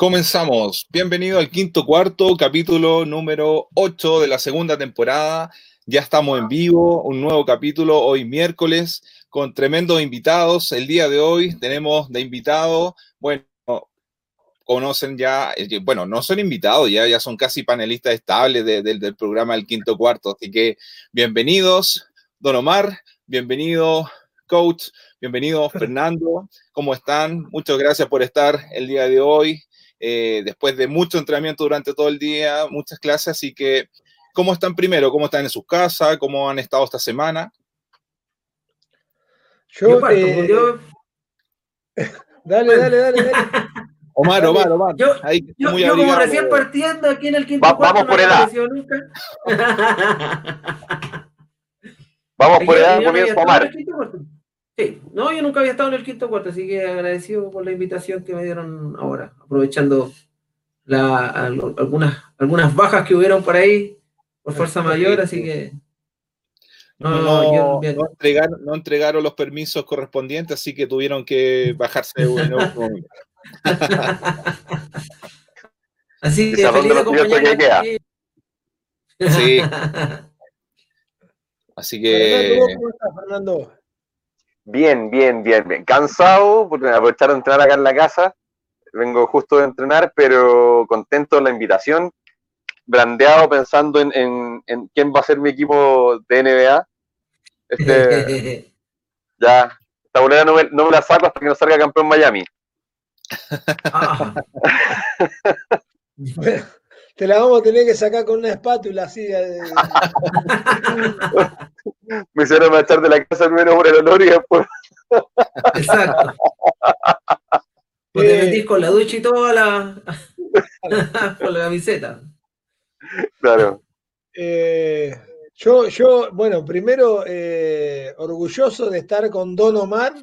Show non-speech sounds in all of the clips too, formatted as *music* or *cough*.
comenzamos. Bienvenido al quinto cuarto, capítulo número 8 de la segunda temporada. Ya estamos en vivo, un nuevo capítulo hoy miércoles con tremendos invitados. El día de hoy tenemos de invitado, bueno, conocen ya, eh, bueno, no son invitados, ya, ya son casi panelistas estables del programa El Quinto Cuarto. Así que bienvenidos, Don Omar, bienvenido, coach, bienvenido, Fernando. ¿Cómo están? Muchas gracias por estar el día de hoy. Eh, después de mucho entrenamiento durante todo el día, muchas clases, así que, ¿cómo están primero? ¿Cómo están en sus casas? ¿Cómo han estado esta semana? Yo, eh, *laughs* dale, dale, dale, dale. *laughs* Omar, Omar, Omar. Yo, Ahí, yo, muy yo como recién partiendo aquí en el quinto Va, Vamos por edad. vamos *laughs* por edad, comienzo Omar. Sí, no, yo nunca había estado en el quinto cuarto, así que agradecido por la invitación que me dieron ahora, aprovechando la, algunas, algunas bajas que hubieron por ahí por fuerza mayor, así que no, no, entregaron, los permisos correspondientes, así que tuvieron que bajarse de nuevo. *laughs* *laughs* así que feliz de acompañar. Sí. *laughs* Así que. ¿Cómo estás, Fernando? Bien, bien, bien, bien. Cansado por aprovechar de entrenar acá en la casa. Vengo justo de entrenar, pero contento de la invitación. Brandeado pensando en, en, quién va a ser mi equipo de NBA. Este, *laughs* ya, esta bolera no me, no me la saco hasta que no salga campeón Miami. Ah. *laughs* *laughs* Te la vamos a tener que sacar con una espátula así. *laughs* Me hicieron echar de la casa primero por el olor y después. Exacto. Pues te metís con la ducha y toda la. *laughs* con la camiseta. Claro. Eh, yo, yo, bueno, primero, eh, orgulloso de estar con Don Omar.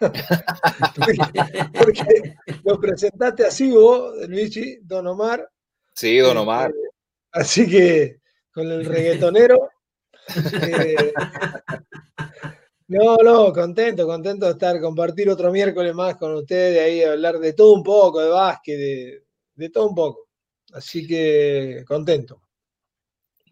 *laughs* porque, lo presentaste así vos, Luigi, Don Omar. Sí, Don Omar. Eh, así que con el reggaetonero. *laughs* Eh, no, no, contento, contento de estar, compartir otro miércoles más con ustedes, ahí hablar de todo un poco, de básquet, de, de todo un poco. Así que contento.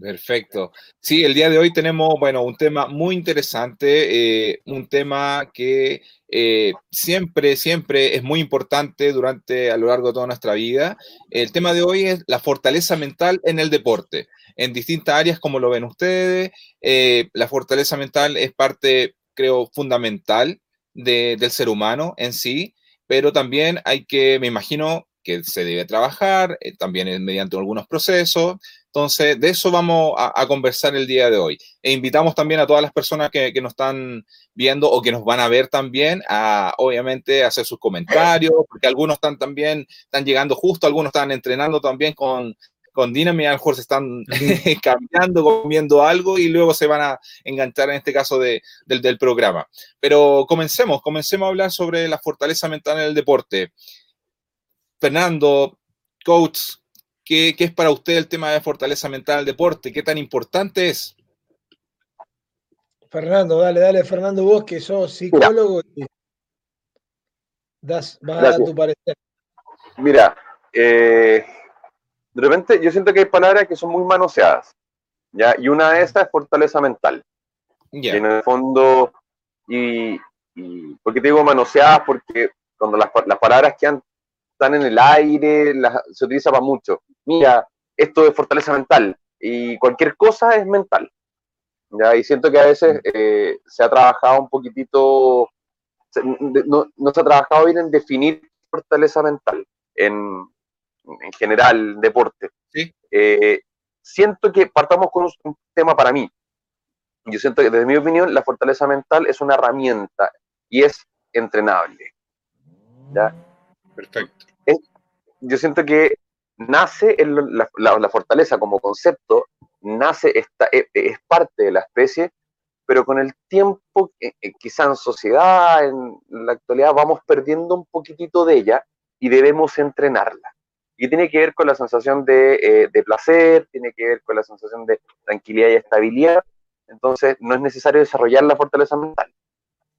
Perfecto. Sí, el día de hoy tenemos, bueno, un tema muy interesante, eh, un tema que eh, siempre, siempre es muy importante durante, a lo largo de toda nuestra vida. El tema de hoy es la fortaleza mental en el deporte, en distintas áreas, como lo ven ustedes. Eh, la fortaleza mental es parte, creo, fundamental del ser humano en sí, pero también hay que, me imagino, que se debe trabajar, también mediante algunos procesos, entonces, de eso vamos a, conversar el día de hoy. E invitamos también a todas las personas que, nos están viendo o que nos van a ver también a, obviamente, hacer sus comentarios, porque algunos están también, están llegando justo, algunos están entrenando también con, con Dynami, a lo mejor se están *laughs* cambiando, comiendo algo y luego se van a enganchar en este caso del, del programa. Pero comencemos, comencemos a hablar sobre la fortaleza mental en el deporte. Fernando, coach, ¿Qué, es para usted el tema de fortaleza mental del deporte? ¿Qué tan importante es? Fernando, dale, dale, Fernando, vos que sos psicólogo y das, vas a dar tu parecer. Mira, eh, de repente yo siento que hay palabras que son muy manoseadas, ¿ya? Y una de estas es fortaleza mental. en el fondo, y, y, ¿por qué te digo manoseadas? Porque cuando las, las palabras que han están en el aire, se utiliza para mucho. Mira, esto es fortaleza mental y cualquier cosa es mental. ¿ya? Y siento que a veces eh, se ha trabajado un poquitito, no, se ha trabajado bien en definir fortaleza mental en, en general, deporte. Eh, siento que partamos con un tema para mí. Yo siento que desde mi opinión la fortaleza mental es una herramienta y es entrenable. ¿ya? Perfecto yo siento que nace la, fortaleza como concepto, nace, esta, e, e, es, parte de la especie, pero con el tiempo, eh, eh, quizá en sociedad, en la actualidad, vamos perdiendo un poquitito de ella y debemos entrenarla. Y tiene que ver con la sensación de, eh, de placer, tiene que ver con la sensación de tranquilidad y estabilidad. Entonces, no es necesario desarrollar la fortaleza mental,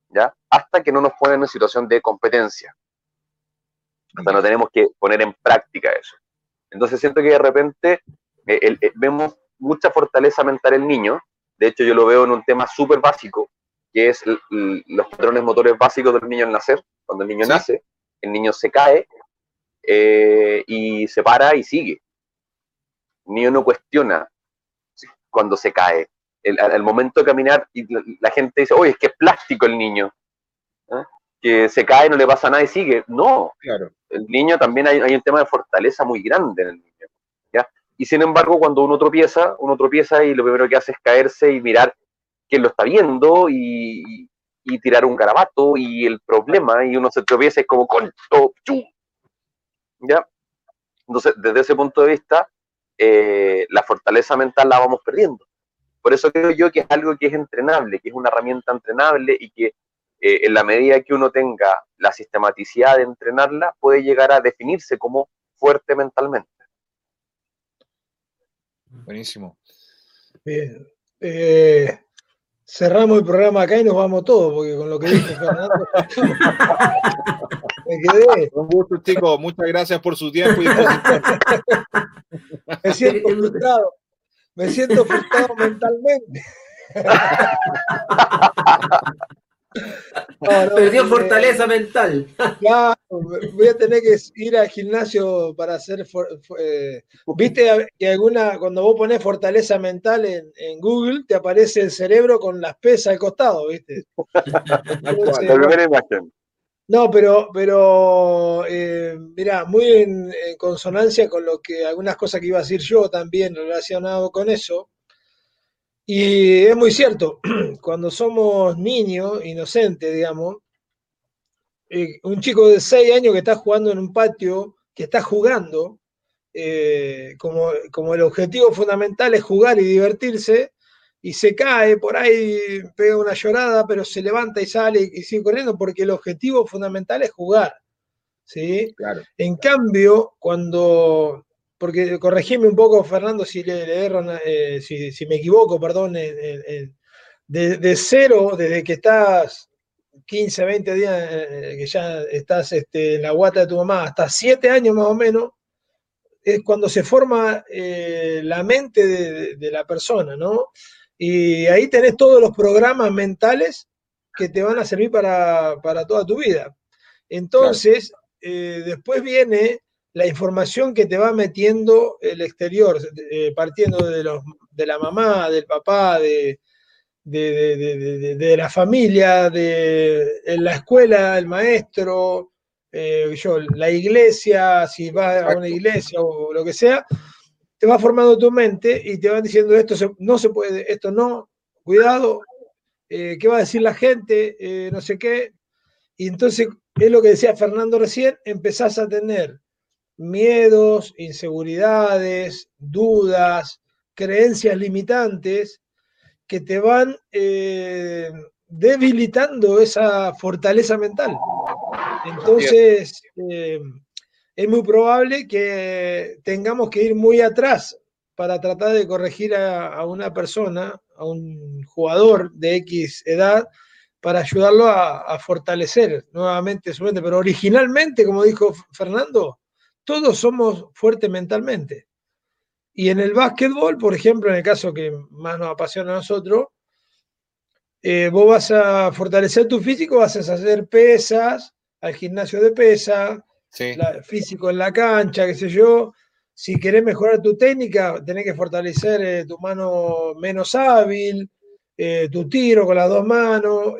¿ya? Hasta que no nos ponen en situación de competencia. Hasta no tenemos que poner en práctica eso. Entonces siento que de repente eh, eh, vemos mucha fortaleza mental en el niño. De hecho, yo lo veo en un tema súper básico, que es los patrones motores básicos del niño al nacer. Cuando el niño nace, el niño se cae eh, y se para y sigue. El niño no cuestiona cuando se cae. al, momento de caminar, y la, gente dice, oye, es que es plástico el niño. ¿eh? Que se cae, no le pasa nada y sigue. No, claro. el niño también hay, hay un tema de fortaleza muy grande en el niño. Y sin embargo, cuando uno tropieza, uno tropieza y lo primero que hace es caerse y mirar quién lo está viendo y, tirar un garabato y el problema, y uno se tropieza y es como, con ¿Ya? Entonces, desde ese punto de vista, eh, la fortaleza mental la vamos perdiendo. Por eso creo yo que es algo que es entrenable, que es una herramienta entrenable y que eh, en la medida que uno tenga la sistematicidad de entrenarla, puede llegar a definirse como fuerte mentalmente. Buenísimo. Bien. Eh, cerramos el programa acá y nos vamos todos, porque con lo que dijo Fernando. *laughs* me quedé. Un gusto, chicos. Muchas gracias por su tiempo y *laughs* Me siento frustrado. Me siento frustrado mentalmente. *laughs* Perdió fortaleza mental. Claro, voy a tener que ir al gimnasio para hacer. Eh, Viste que alguna, cuando vos pones fortaleza mental en, Google, te aparece el cerebro con las pesas al costado, ¿viste? No, pero, pero eh, mira, muy en, consonancia con lo que algunas cosas que iba a decir yo también relacionado con eso. Y es muy cierto, *clears throat* cuando somos niños, inocentes, digamos, eh, un chico de 6 años que está jugando en un patio, que está jugando, eh, como, como, el objetivo fundamental es jugar y divertirse, y se cae por ahí, pega una llorada, pero se levanta y sale y sigue corriendo, porque el objetivo fundamental es jugar. ¿sí? Claro. En cambio, cuando porque corregime un poco, Fernando, si le, eh, si, me equivoco, perdón, de, cero, desde que estás 15, 20 días, eh, que ya estás este, en la guata de tu mamá, hasta 7 años más o menos, es cuando se forma eh, la mente de, la persona, ¿no? Y ahí tenés todos los programas mentales que te van a servir para, toda tu vida. Entonces, después viene la información que te va metiendo el exterior, eh, partiendo de, los, de la mamá, del papá, de, de, la familia, de la escuela, el maestro, eh, yo, la iglesia, si vas a una iglesia o lo que sea, te va formando tu mente y te van diciendo esto no se puede, esto no, cuidado, eh, qué va a decir la gente, no sé qué. Y entonces es lo que decía Fernando recién, empezás a tener miedos, inseguridades, dudas, creencias limitantes que te van eh, debilitando esa fortaleza mental. Entonces, eh, es muy probable que tengamos que ir muy atrás para tratar de corregir a, una persona, a un jugador de X edad, para ayudarlo a, a fortalecer nuevamente su mente. Pero originalmente, como dijo Fernando, todos somos fuertes mentalmente. Y en el básquetbol, por ejemplo, en el caso que más nos apasiona a nosotros, eh, vos vas a fortalecer tu físico, vas a hacer pesas, al gimnasio de pesa, físico en la cancha, qué sé yo. Si querés mejorar tu técnica, tenés que fortalecer eh, tu mano menos hábil, eh, tu tiro con las dos manos.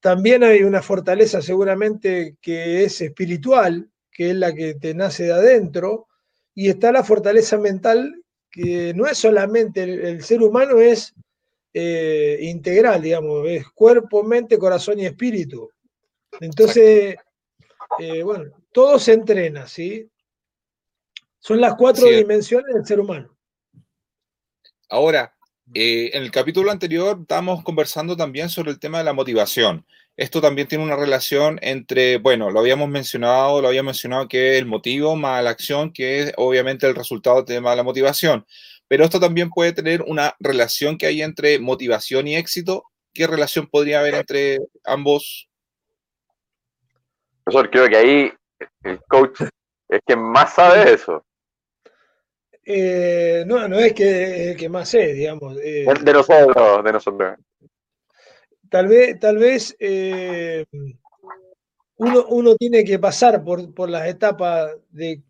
también hay una fortaleza seguramente que es espiritual, que es la que te nace de adentro, y está la fortaleza mental, que no es solamente el, ser humano, es eh, integral, digamos, es cuerpo, mente, corazón y espíritu. Entonces, eh, bueno, todo se entrena, ¿sí? Son las cuatro dimensiones del ser humano. Ahora, eh, en el capítulo anterior estábamos conversando también sobre el tema de la motivación esto también tiene una relación entre, bueno, lo habíamos mencionado, lo había mencionado que es el motivo más la acción, que es obviamente el resultado tema de la motivación. Pero esto también puede tener una relación que hay entre motivación y éxito. ¿Qué relación podría haber entre ambos? Profesor, creo que ahí el coach es quien más sabe de eso. Eh, no, no es que, que más sé, digamos. Eh, de nosotros, de nosotros. Tal vez, tal vez eh, uno, uno, tiene que pasar por, por las etapas de,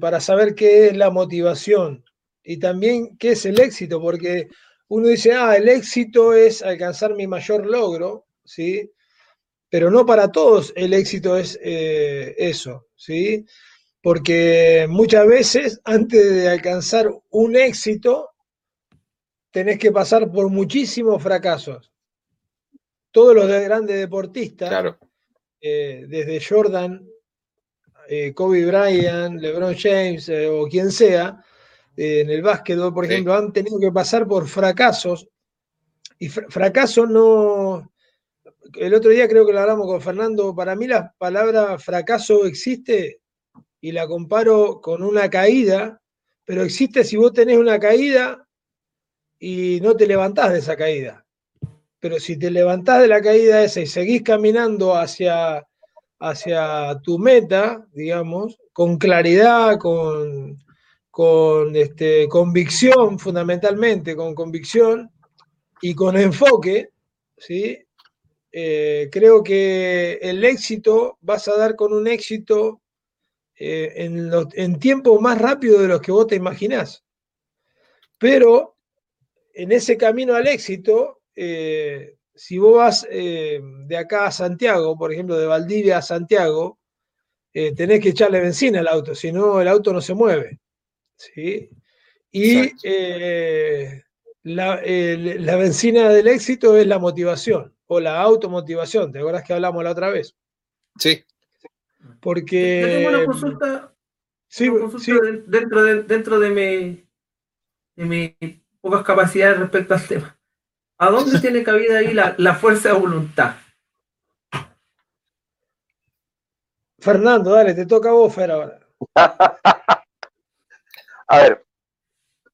para saber qué es la motivación y también qué es el éxito, porque uno dice, ah, el éxito es alcanzar mi mayor logro, ¿sí? Pero no para todos el éxito es eso, ¿sí? porque muchas veces antes de alcanzar un éxito, tenés que pasar por muchísimos fracasos. Todos los grandes deportistas, eh, desde Jordan, eh, Kobe Bryant, LeBron James eh, o quien sea, en el básquetbol, por ejemplo, han tenido que pasar por fracasos. Y fracaso no, el otro día creo que lo hablamos con Fernando, para mí la palabra fracaso existe y la comparo con una caída, pero existe si vos tenés una caída y no te levantás de esa caída. Pero si te levantás de la caída esa y seguís caminando hacia, hacia tu meta, digamos, con claridad, con, con este, convicción fundamentalmente, con convicción y con enfoque, ¿sí? Eh, creo que el éxito vas a dar con un éxito eh, en, en tiempo más rápido de los que vos te imaginás. Pero en ese camino al éxito, eh, si vos vas eh, de acá a Santiago, por ejemplo, de Valdivia a Santiago, tenés que echarle benzina al auto, si no el auto no se mueve. ¿sí? Y la, la, benzina del éxito es la motivación o la automotivación. ¿Te acuerdas que hablamos la otra vez? Sí. Porque. Yo tengo una consulta. Sí, Dentro, de, dentro de, mi, de mis pocas capacidades respecto al tema. ¿A dónde tiene cabida ahí la, fuerza de voluntad? Fernando, dale, te toca a vos, Fer, ahora. *laughs* a ver,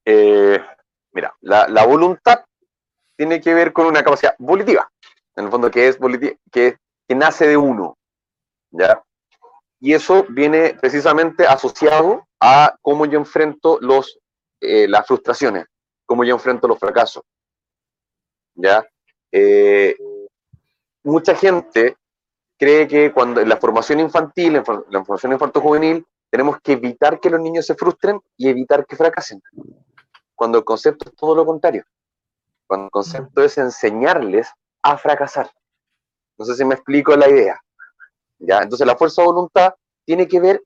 eh, mira, la, la, voluntad tiene que ver con una capacidad volitiva, en el fondo que es que, que nace de uno, ¿ya? Y eso viene precisamente asociado a cómo yo enfrento los, eh, las frustraciones, cómo yo enfrento los fracasos. ¿Ya? Eh, mucha gente cree que cuando en la formación infantil, en la formación infanto-juvenil, tenemos que evitar que los niños se frustren y evitar que fracasen. Cuando el concepto es todo lo contrario. Cuando el concepto es enseñarles a fracasar. No sé si me explico la idea. Entonces la fuerza de voluntad tiene que ver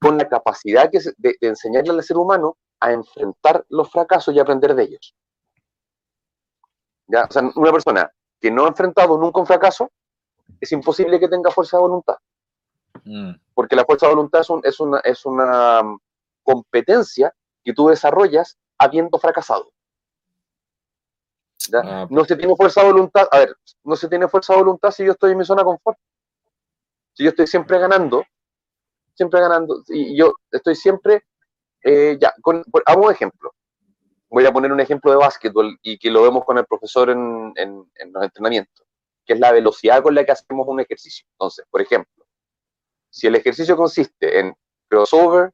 con la capacidad que de, enseñarle al ser humano a enfrentar los fracasos y aprender de ellos. ¿Ya? O sea, una persona que no ha enfrentado nunca un fracaso, es imposible que tenga fuerza de voluntad. Mm. Porque la fuerza de voluntad es, una, es una um, competencia que tú desarrollas habiendo fracasado. Ah, no se tiene fuerza de voluntad, a ver, no se tiene fuerza de voluntad si yo estoy en mi zona de confort. Si yo estoy siempre ganando, siempre ganando, y yo estoy siempre, eh, ya, con, hago un ejemplo. Voy a poner un ejemplo de básquetbol y que lo vemos con el profesor en, en, los entrenamientos, que es la velocidad con la que hacemos un ejercicio. Entonces, por ejemplo, si el ejercicio consiste en crossover,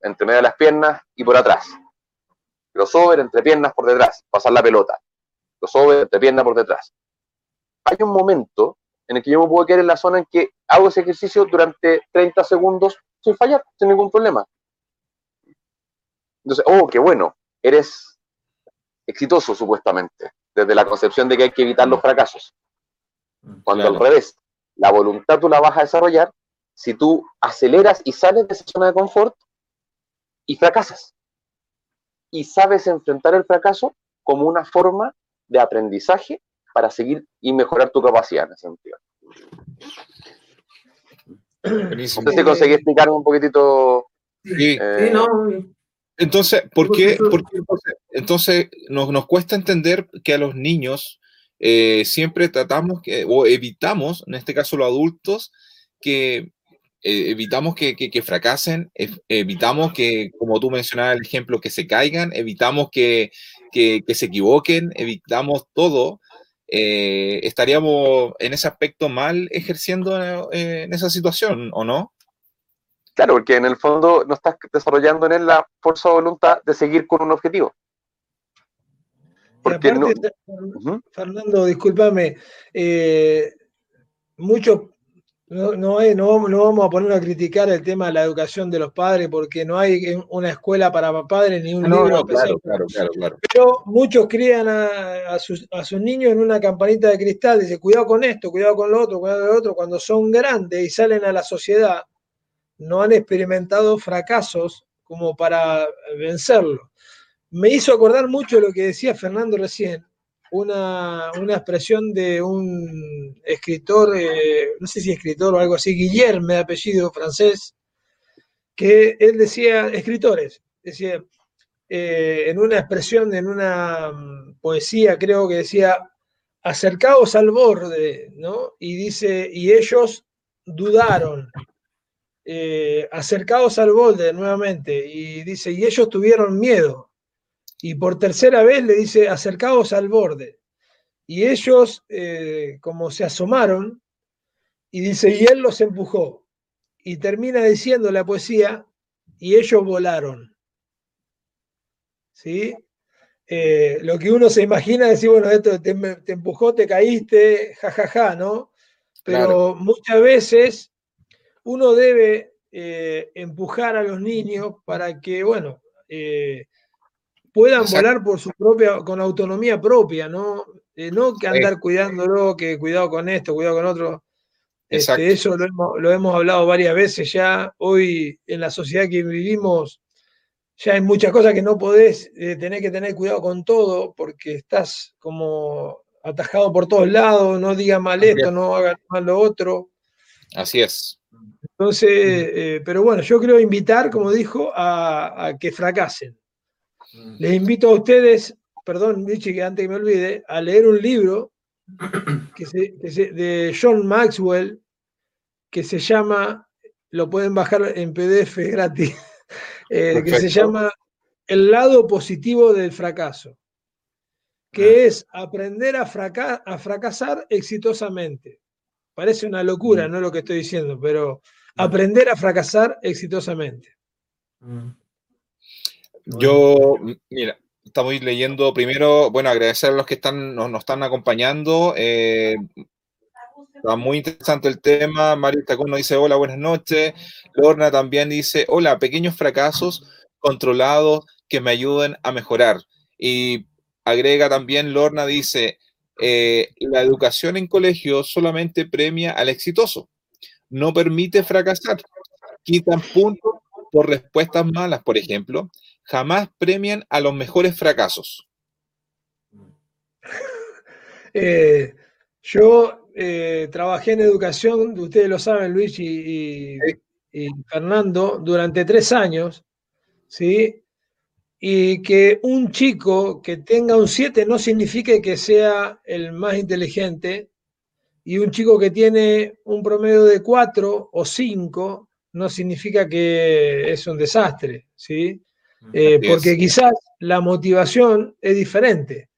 entre medio de las piernas y por atrás, crossover entre piernas por detrás, pasar la pelota, crossover entre piernas por detrás. Hay un momento en el que yo me puedo quedar en la zona en que hago ese ejercicio durante 30 segundos sin fallar, sin ningún problema. Entonces, oh, qué bueno, eres exitoso supuestamente, desde la concepción de que hay que evitar los fracasos. Cuando al revés, la voluntad tú la vas a desarrollar si tú aceleras y sales de esa zona de confort y fracasas. Y sabes enfrentar el fracaso como una forma de aprendizaje para seguir y mejorar tu capacidad en ese sentido. No sé si conseguí explicarme un poquitito. Sí, eh, no. Entonces, ¿por qué? entonces, nos, cuesta entender que a los niños eh, siempre tratamos que, o evitamos, en este caso los adultos, que eh, evitamos que, fracasen, evitamos que, como tú mencionabas el ejemplo, que se caigan, evitamos que, que se equivoquen, evitamos todo eh, estaríamos en ese aspecto mal ejerciendo eh, en esa situación, ¿o no? Claro, porque en el fondo no estás desarrollando en él la fuerza de voluntad de seguir con un objetivo. Porque Fernando, discúlpame, eh, muchos no, no, no, vamos a poner a criticar el tema de la educación de los padres porque no hay una escuela para padres ni un libro especial. Pero muchos crían a, sus, niños en una campanita de cristal, dice cuidado con esto, cuidado con lo otro, cuidado con lo otro. Cuando son grandes y salen a la sociedad, no han experimentado fracasos como para vencerlo. Me hizo acordar mucho lo que decía Fernando recién, una, expresión de un escritor, eh, no sé si escritor o algo así, Guillermo de apellido francés, que él decía, escritores, decía, eh, en una expresión, en una mm, poesía, creo que decía, acercaos al borde, ¿no? Y dice, y ellos dudaron, eh, acercaos al borde nuevamente, y dice, y ellos tuvieron miedo, y por tercera vez le dice, acercaos al borde. Y ellos, eh, como se asomaron, y dice, y él los empujó. Y termina diciendo la poesía, y ellos volaron. ¿Sí? Eh, lo que uno se imagina es decir, bueno, esto te, empujó, te caíste, jajaja, ja, ja, ¿no? Pero muchas veces uno debe eh, empujar a los niños para que, bueno, puedan volar por su propia, con autonomía propia, ¿no? Eh, no que andar cuidándolo, que cuidado con esto, cuidado con otro. Este, eso lo hemos, hablado varias veces ya. Hoy en la sociedad que vivimos, ya hay muchas cosas que no podés eh, tener que tener cuidado con todo porque estás como atajado por todos lados, no digas mal esto, no hagas mal lo otro. Así es. Entonces, eh, pero bueno, yo creo invitar, como dijo, a que fracasen. Mm. Les invito a ustedes, perdón, Michi, que antes que me olvide, a leer un libro de John Maxwell que se llama, lo pueden bajar en PDF gratis, *laughs* eh, que se llama El lado positivo del fracaso, que ah. es aprender a, a, fracasar exitosamente. Parece una locura, mm. no lo que estoy diciendo, pero mm. Aprender a fracasar exitosamente. Yo, mira, estamos leyendo primero, bueno, agradecer a los que están, nos, están acompañando. Eh, está muy interesante el tema. Mario Tacón nos dice, hola, buenas noches. Lorna también dice, hola, pequeños fracasos controlados que me ayuden a mejorar. Y agrega también, Lorna dice, eh, la educación en colegio solamente premia al exitoso, no permite fracasar. Quitan puntos por respuestas malas, por ejemplo, jamás premian a los mejores fracasos. *laughs* Eh, yo eh, trabajé en educación, ustedes lo saben, Luis y, Fernando, durante tres años, ¿sí? Y que un chico que tenga un 7 no significa que sea el más inteligente, y un chico que tiene un promedio de 4 o 5 no significa que es un desastre, ¿sí? Eh, porque quizás la motivación es diferente.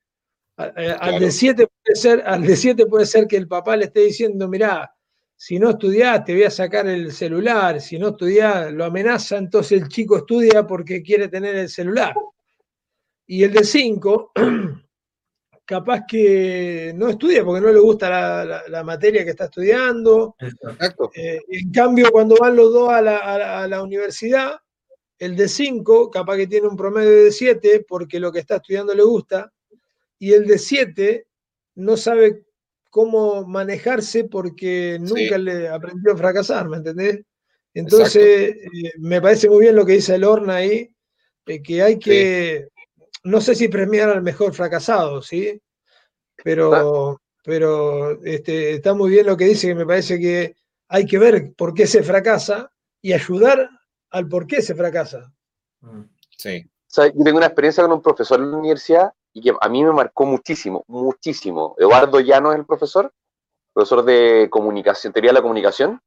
Al, de 7 puede ser, al de 7 puede ser que el papá le esté diciendo, mirá, si no estudiás te voy a sacar el celular, si no estudiás lo amenaza, entonces el chico estudia porque quiere tener el celular. Y el de 5, *clears throat* capaz que no estudia porque no le gusta la, materia que está estudiando. Eh, en cambio, cuando van los dos a la universidad, el de 5, capaz que tiene un promedio de 7 porque lo que está estudiando le gusta, y el de 7 no sabe cómo manejarse porque nunca le aprendió a fracasar, ¿me entendés? Entonces, eh, me parece muy bien lo que dice el Horna ahí, eh, que hay que, no sé si premiar al mejor fracasado, ¿sí? Pero, pero este, está muy bien lo que dice, que me parece que hay que ver por qué se fracasa y ayudar al por qué se fracasa. Mm. Sí. yo tengo una experiencia con un profesor en la universidad y que a mí me marcó muchísimo, muchísimo. Eduardo Llano es el profesor, profesor de comunicación, teoría de la comunicación,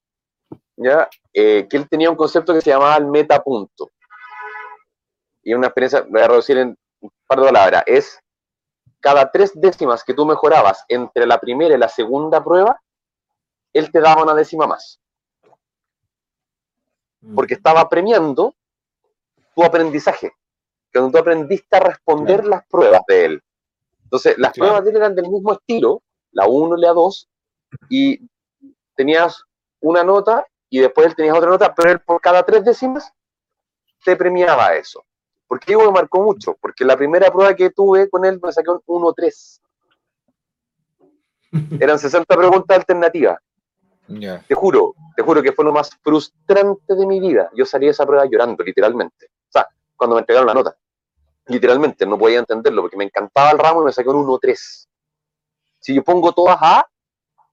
¿ya? Eh, que él tenía un concepto que se llamaba el metapunto. Y una experiencia, voy a reducir en par de palabras, es cada tres décimas que tú mejorabas entre la primera y la segunda prueba, él te daba una décima más. mm. porque estaba premiando tu aprendizaje, cuando tú aprendiste a responder las pruebas de él. Entonces, las pruebas de él eran del mismo estilo, la 1 y la 2, y tenías una nota y después él tenías otra nota, pero él por cada tres décimas te premiaba eso. ¿Por qué digo que marcó mucho? Porque la primera prueba que tuve con él me saqué un 1-3. *laughs* Eran 60 preguntas alternativas. Te juro, te juro que fue lo más frustrante de mi vida. Yo salí de esa prueba llorando, literalmente. O sea, cuando me entregaron la nota. Literalmente, no podía entenderlo porque me encantaba el ramo y me saqué un 1-3. Si yo pongo todas A,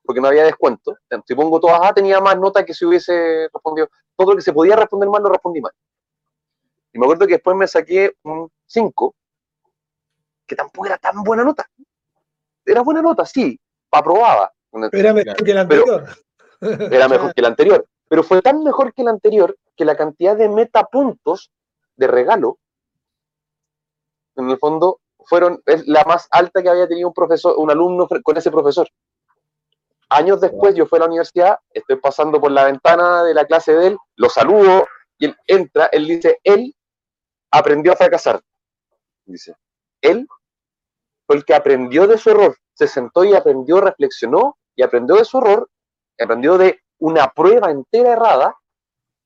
porque no había descuento, si pongo todas A, tenía más nota que si hubiese respondido. Todo lo que se podía responder mal, lo respondí mal. Y me acuerdo que después me saqué un 5, que tampoco era tan buena nota. Era buena nota, sí, aprobaba. Era mejor que el anterior. *laughs* era mejor *laughs* que el anterior. Pero fue tan mejor que el anterior que la cantidad de metapuntos de regalo, en el fondo, fueron es la más alta que había tenido un profesor, un alumno con ese profesor. Años después yo fui a la universidad, estoy pasando por la ventana de la clase de él, lo saludo y él entra, él dice, él aprendió a fracasar. Dice, él fue el que aprendió de su error, se sentó y aprendió, reflexionó y aprendió de su error, aprendió de una prueba entera errada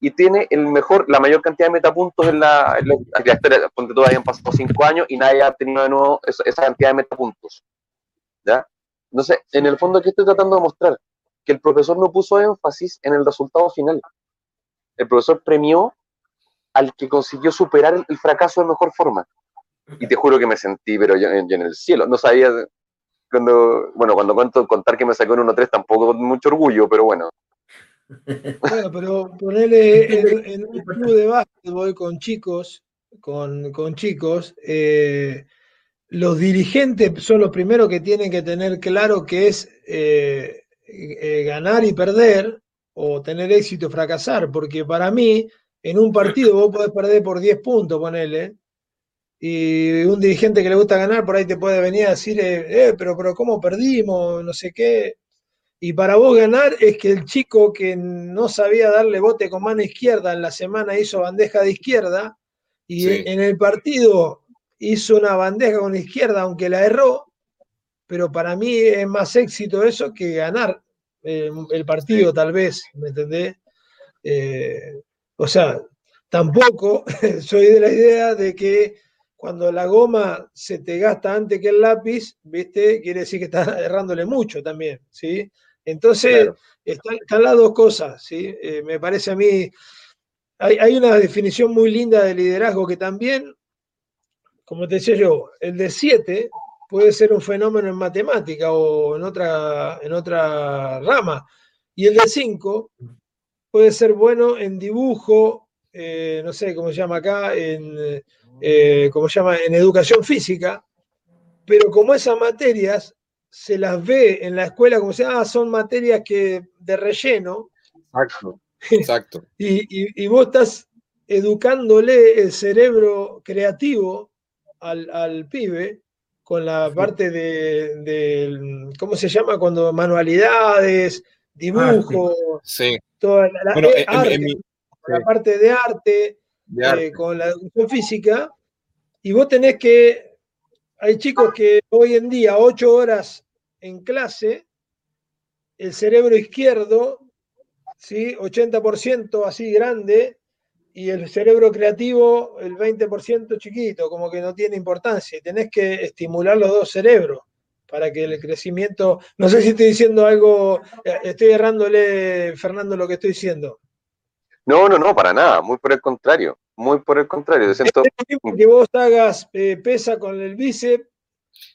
y tiene el mejor, la mayor cantidad de metapuntos en la, en la, historia, donde todavía han pasado cinco años y nadie ha tenido de nuevo esa, cantidad de metapuntos. ¿Ya? Entonces, en el fondo, ¿qué estoy tratando de mostrar? Que el profesor no puso énfasis en el resultado final. El profesor premió al que consiguió superar el, fracaso de mejor forma. Y te juro que me sentí, pero yo, en el cielo. No sabía, cuando, bueno, cuando cuento contar que me sacó en 1-3 tampoco con mucho orgullo, pero bueno. Bueno, pero ponerle en, un *laughs* club de básquetbol con chicos, con, con chicos, eh, los dirigentes son los primeros que tienen que tener claro que es eh, eh, ganar y perder, o tener éxito fracasar, porque para mí en un partido vos podés perder por 10 puntos, ponele, y un dirigente que le gusta ganar por ahí te puede venir a decir, eh, eh, pero, pero ¿cómo perdimos? No sé qué. Y para vos ganar es que el chico que no sabía darle bote con mano izquierda en la semana hizo bandeja de izquierda y en el partido hizo una bandeja con la izquierda aunque la erró, pero para mí es más éxito eso que ganar eh, el partido tal vez, ¿me entendés? O sea, tampoco *laughs* soy de la idea de que cuando la goma se te gasta antes que el lápiz, ¿viste? Quiere decir que estás *laughs* errándole mucho también, ¿sí? Entonces, están, las dos cosas, ¿sí? Eh, me parece a mí, hay, hay, una definición muy linda de liderazgo que también, como te decía yo, el de 7 puede ser un fenómeno en matemática o en otra, en otra rama, y el de 5 puede ser bueno en dibujo, eh, no sé cómo se llama acá, en, eh, se llama? en educación física, pero como esas materias se las ve en la escuela como si ah, son materias que de relleno. Exacto, *laughs* exacto. y, vos estás educándole el cerebro creativo al, pibe con la parte de, ¿cómo se llama? Cuando manualidades, dibujo, sí toda la, parte de arte, eh, con la educación física, y vos tenés que, hay chicos que hoy en día, ocho horas en clase, el cerebro izquierdo, ¿sí? 80% así grande, y el cerebro creativo, el 20% chiquito, como que no tiene importancia. Tenés que estimular los dos cerebros para que el crecimiento, no sé si estoy diciendo algo, eh, estoy errándole, Fernando, lo que estoy diciendo. No, no, no, para nada, muy por el contrario, muy por el contrario. Siento... Que vos hagas eh, pesa con el bíceps,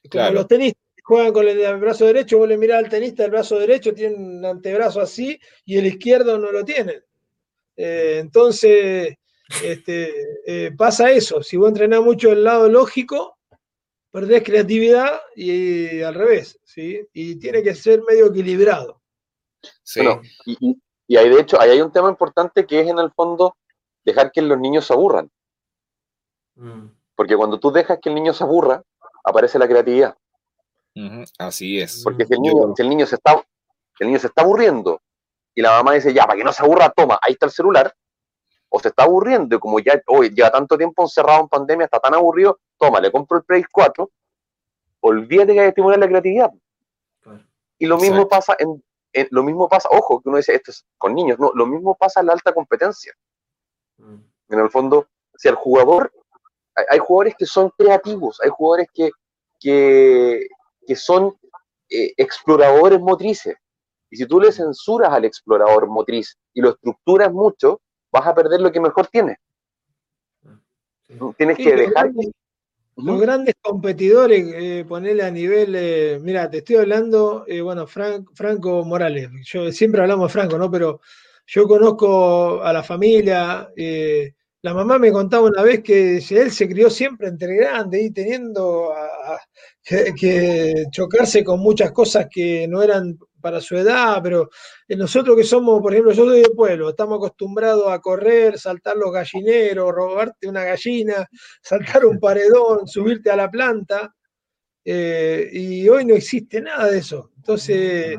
como los tenistas juegan con el brazo derecho, vos le mirás al tenista, el brazo derecho tiene un antebrazo así y el izquierdo no lo tiene. Eh, entonces, este, pasa eso, si vos entrenás mucho el lado lógico, perdés creatividad y al revés, ¿sí? Y tiene que ser medio equilibrado. Sí. y, y, hay de hecho, ahí hay un tema importante que es en el fondo dejar que los niños se aburran. Mm. Porque cuando tú dejas que el niño se aburra, aparece la creatividad. Así es. Porque si el, niño, el niño, se está, el niño se está aburriendo y la mamá dice, ya, para que no se aburra, toma, ahí está el celular, o se está aburriendo, como ya hoy lleva tanto tiempo encerrado en pandemia, está tan aburrido, toma, le compro el Play 4, olvídate que hay que estimular la creatividad. Y lo mismo pasa en, lo mismo pasa, ojo, que uno dice esto es con niños, no, lo mismo pasa en la alta competencia. Mm. En el fondo, si el jugador, hay, jugadores que son creativos, hay jugadores que, que, que son eh, exploradores motrices. Y si tú le censuras al explorador motriz y lo estructuras mucho, vas a perder lo que mejor tiene. Tienes que dejar los grandes competidores, eh, ponerle a nivel, eh, mira, te estoy hablando, eh, bueno, Franco Morales, yo siempre hablamos de Franco, ¿no? Pero yo conozco a la familia, la mamá me contaba una vez que él se crió siempre entre grandes y teniendo que, chocarse con muchas cosas que no eran para su edad, pero nosotros que somos, por ejemplo, yo soy de pueblo, estamos acostumbrados a correr, saltar los gallineros, robarte una gallina, *laughs* saltar un paredón, subirte a la planta, eh, y hoy no existe nada de eso. Entonces,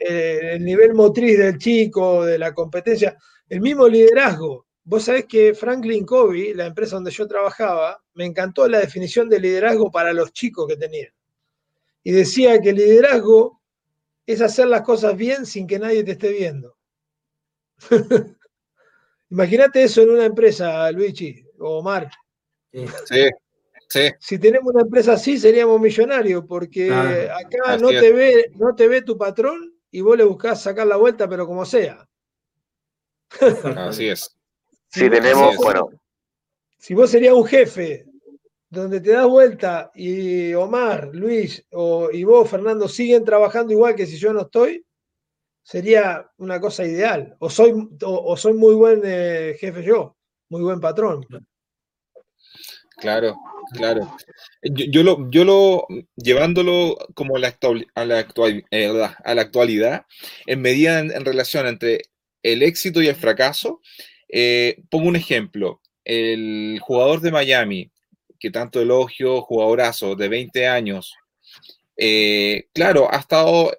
eh, el nivel motriz del chico, de la competencia, el mismo liderazgo. Vos sabés que Franklin Covey, la empresa donde yo trabajaba, me encantó la definición de liderazgo para los chicos que tenían. Y decía que el liderazgo es hacer las cosas bien sin que nadie te esté viendo. *laughs* Imagínate eso en una empresa, Luigi o Omar. Sí, sí. Si tenemos una empresa así, seríamos millonarios, porque acá no te, ve, no te ve tu patrón y vos le buscás sacar la vuelta, pero como sea. Así es. Si, tenemos, bueno. Si vos serías un jefe donde te das vuelta y Omar, Luis o, y vos, Fernando, siguen trabajando igual que si yo no estoy, sería una cosa ideal. O soy, o, soy muy buen eh, jefe yo, muy buen patrón. Claro, claro. Yo, lo, yo lo, llevándolo como a la, a la, actual, eh, a la actualidad, en medida en, relación entre el éxito y el fracaso, eh, pongo un ejemplo. El jugador de Miami que tanto elogio, jugadorazo de 20 años, eh, claro, ha estado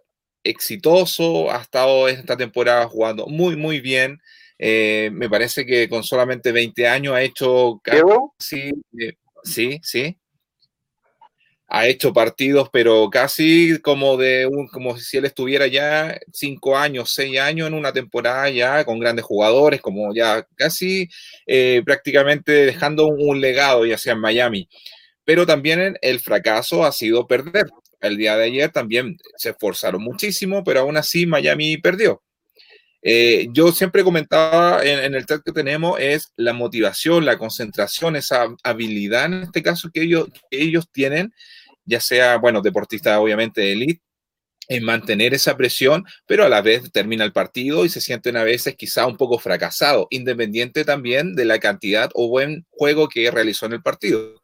exitoso, ha estado esta temporada jugando muy, muy bien. Eh, me parece que con solamente 20 años ha hecho casi, eh, sí, sí, ha hecho partidos, pero casi como de un, como si él estuviera ya cinco años, seis años en una temporada ya con grandes jugadores, como ya casi eh, prácticamente dejando un, legado ya sea en Miami. Pero también el fracaso ha sido perder. El día de ayer también se esforzaron muchísimo, pero aún así Miami perdió. Eh, yo siempre comentaba en, el chat que tenemos es la motivación, la concentración, esa habilidad en este caso que ellos, que ellos tienen ya sea, bueno, deportista obviamente de elite, en mantener esa presión, pero a la vez termina el partido y se sienten a veces quizá un poco fracasados, independiente también de la cantidad o buen juego que realizó en el partido.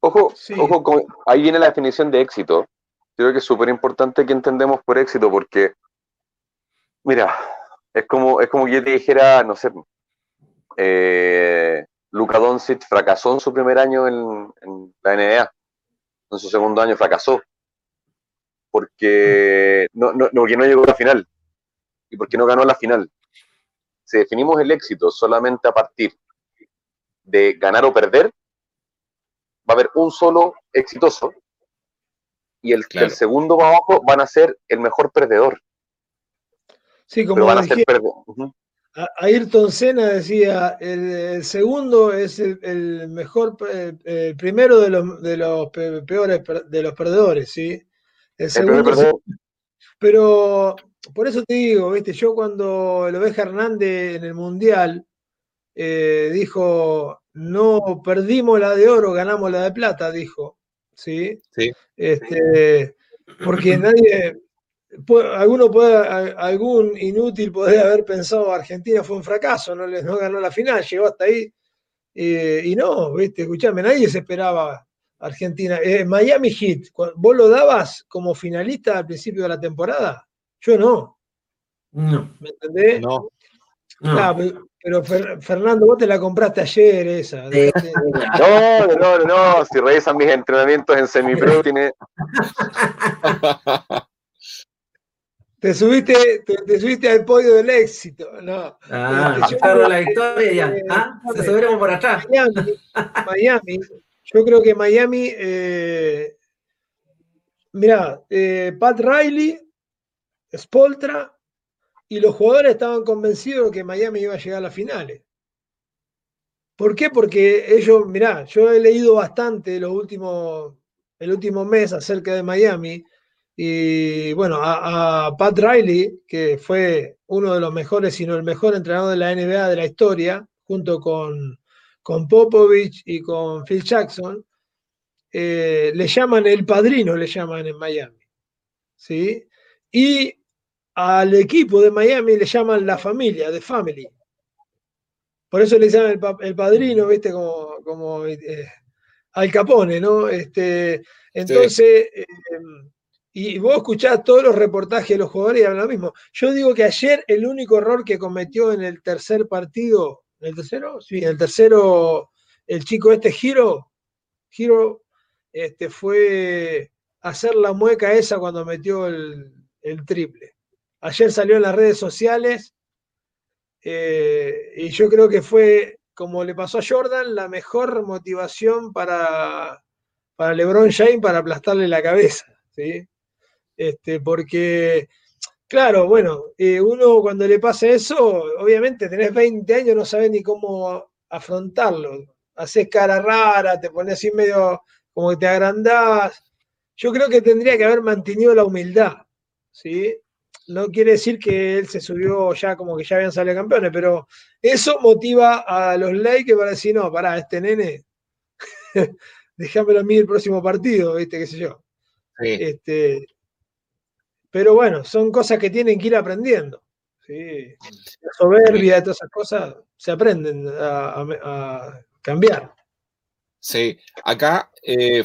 Ojo, ojo, ahí viene la definición de éxito. Creo que es súper importante que entendemos por éxito, porque, mira, es como, es como que yo te dijera, no sé, eh, Luka Doncic fracasó en su primer año en, la NBA. En su segundo año fracasó. Porque no, no, no llegó a la final. Y porque no ganó la final. Si definimos el éxito solamente a partir de ganar o perder, va a haber un solo exitoso y el, el segundo va abajo van a ser el mejor perdedor. Sí, como van a ser Ayrton Senna decía, el, segundo es el, mejor, el, primero de los, de los peores, de los perdedores, ¿sí? El segundo, pero por eso te digo, viste, yo cuando lo ve Hernández en el Mundial, eh, dijo, no perdimos la de oro, ganamos la de plata, dijo, ¿sí? Sí. Este, porque nadie, alguno puede, algún inútil podría haber pensado Argentina fue un fracaso, no, no ganó la final, llegó hasta ahí. Eh, y no, viste, escuchame, nadie se esperaba Argentina. Eh, Miami Heat, ¿vos lo dabas como finalista al principio de la temporada? Yo no. No. ¿Me entendés? No. pero, Fernando, vos te la compraste ayer esa. *laughs* No, no, no, no. Si revisan mis entrenamientos en semipro, tiene *laughs* Te subiste, te, subiste al podio del éxito, ¿no? Ah, este, yo la victoria ya. ¿Ah? Se subieron por atrás. Miami, yo creo que Miami, eh, mira, eh, Pat Riley, Spoltra y los jugadores estaban convencidos de que Miami iba a llegar a las finales. ¿Por qué? Porque ellos, mirá, yo he leído bastante los últimos, el último mes acerca de Miami y bueno, a, Pat Riley, que fue uno de los mejores, sino el mejor entrenador de la NBA de la historia, junto con, con Popovich y con Phil Jackson, eh, le llaman el padrino, le llaman en Miami. ¿sí? Y al equipo de Miami le llaman la familia, The Family. Por eso le llaman el, padrino, ¿viste? Como, como eh, Al Capone, ¿no? Este, entonces, eh, y vos escuchás todos los reportajes de los jugadores y hablan lo mismo. Yo digo que ayer el único error que cometió en el tercer partido, ¿en el tercero? Sí, en el tercero, el chico este Giro, Giro, este, fue hacer la mueca esa cuando metió el, triple. Ayer salió en las redes sociales eh, y yo creo que fue, como le pasó a Jordan, la mejor motivación para, para LeBron James para aplastarle la cabeza. ¿sí? Este, porque, claro, bueno, eh, uno cuando le pasa eso, obviamente tenés 20 años, no sabes ni cómo afrontarlo. Haces cara rara, te pones así medio como que te agrandás. Yo creo que tendría que haber mantenido la humildad, ¿sí? No quiere decir que él se subió ya como que ya habían salido campeones, pero eso motiva a los Lakers para decir, no, pará, este nene, *laughs* déjamelo a mí el próximo partido, ¿viste? ¿Qué sé yo? Este, pero bueno, son cosas que tienen que ir aprendiendo. ¿sí? La soberbia, todas esas cosas se aprenden a, cambiar. Sí, acá eh,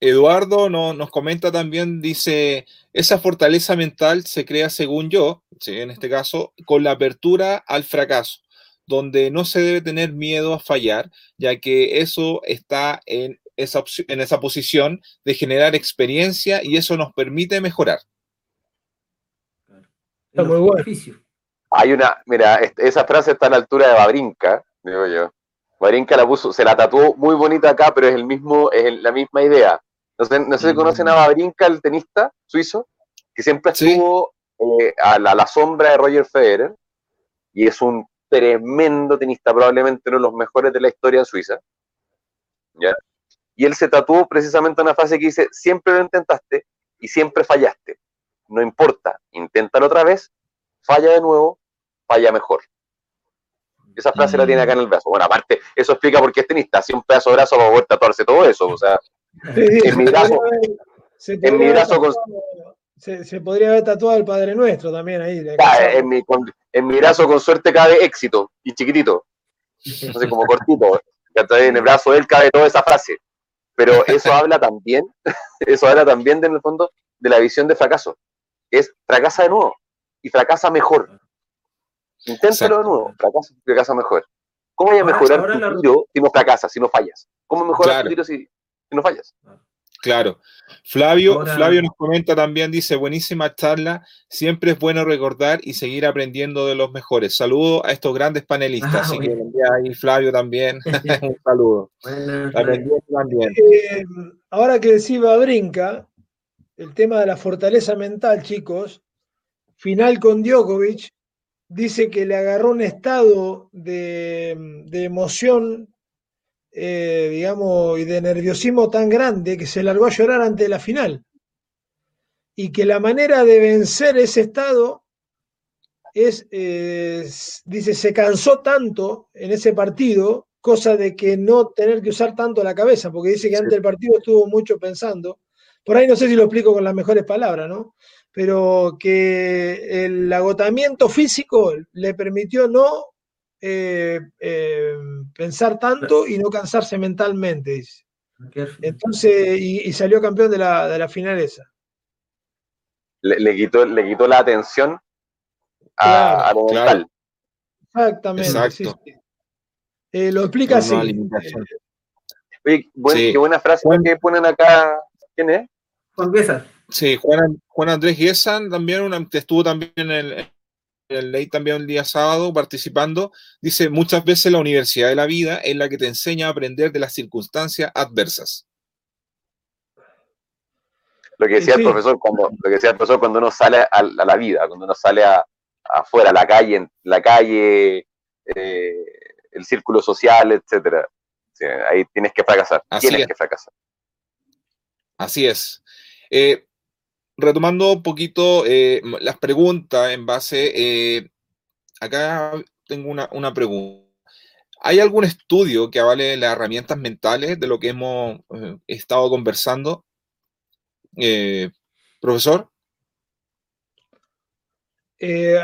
Eduardo nos comenta también, dice, esa fortaleza mental se crea, según yo, en este caso, con la apertura al fracaso, donde no se debe tener miedo a fallar, ya que eso está en esa, en esa posición de generar experiencia y eso nos permite mejorar muy bueno. Hay una, mira, esa frase está a la altura de Babrinka, digo yo. Babrinka la puso, se la tatuó muy bonita acá, pero es el mismo, es la misma idea. No sé, no sé si conocen a mm. Babrinka, el tenista suizo, que siempre estuvo eh, a, la, sombra de Roger Federer, y es un tremendo tenista, probablemente uno de los mejores de la historia en Suiza. ¿ya? Y él se tatuó precisamente una frase que dice, siempre lo intentaste y siempre fallaste no importa, inténtalo otra vez, falla de nuevo, falla mejor. Esa frase la tiene acá en el brazo. Bueno, aparte, eso explica por qué es tenista. Así un pedazo de brazo va a poder tatuarse todo eso. O sea, en mi brazo, en mi brazo se, podría haber tatuado el Padre Nuestro también ahí. en, mi, en mi brazo con suerte cabe éxito y chiquitito. Sé, como cortito. En el brazo de él cabe toda esa frase. Pero eso habla también, *laughs* eso habla también en el fondo de la visión de fracaso es fracasa de nuevo y fracasa mejor. Inténtalo de nuevo, fracasa, fracasa mejor. ¿Cómo voy a mejorar tu tiro si no fracasas, si no fallas? ¿Cómo mejorar tu tiro si, no fallas? Claro. Flavio, Flavio nos comenta también, dice, buenísima charla, siempre es bueno recordar y seguir aprendiendo de los mejores. Saludo a estos grandes panelistas, ah, así que ahí Flavio también, *laughs* *laughs* un saludo. también. Eh, ahora que decía Brinca, el tema de la fortaleza mental, chicos, final con Djokovic, dice que le agarró un estado de, emoción, eh, digamos, y de nerviosismo tan grande que se largó a llorar ante la final. Y que la manera de vencer ese estado es, dice, se cansó tanto en ese partido, cosa de que no tener que usar tanto la cabeza, porque dice que antes del partido estuvo mucho pensando por ahí no sé si lo explico con las mejores palabras, ¿no? Pero que el agotamiento físico le permitió no eh, eh, pensar tanto y no cansarse mentalmente, Entonces, y, salió campeón de la, de la final esa. Le, quitó, le quitó la atención a, lo mental. Exactamente. Eh, lo explica así. Oye, qué buena frase que ponen acá. ¿Quién es? Juan César. Sí, Juan, Juan Andrés Guesan también estuvo también en el, el ley también el día sábado participando, dice, muchas veces la universidad de la vida es la que te enseña a aprender de las circunstancias adversas. Lo que decía el profesor cuando, lo que decía el profesor cuando uno sale a, la vida, cuando uno sale afuera, a la calle, en la calle, eh, el círculo social, etcétera. ahí tienes que fracasar. tienes que fracasar. Así es. Eh, retomando un poquito eh, las preguntas en base, eh, acá tengo una, pregunta. ¿Hay algún estudio que avale las herramientas mentales de lo que hemos estado conversando? profesor.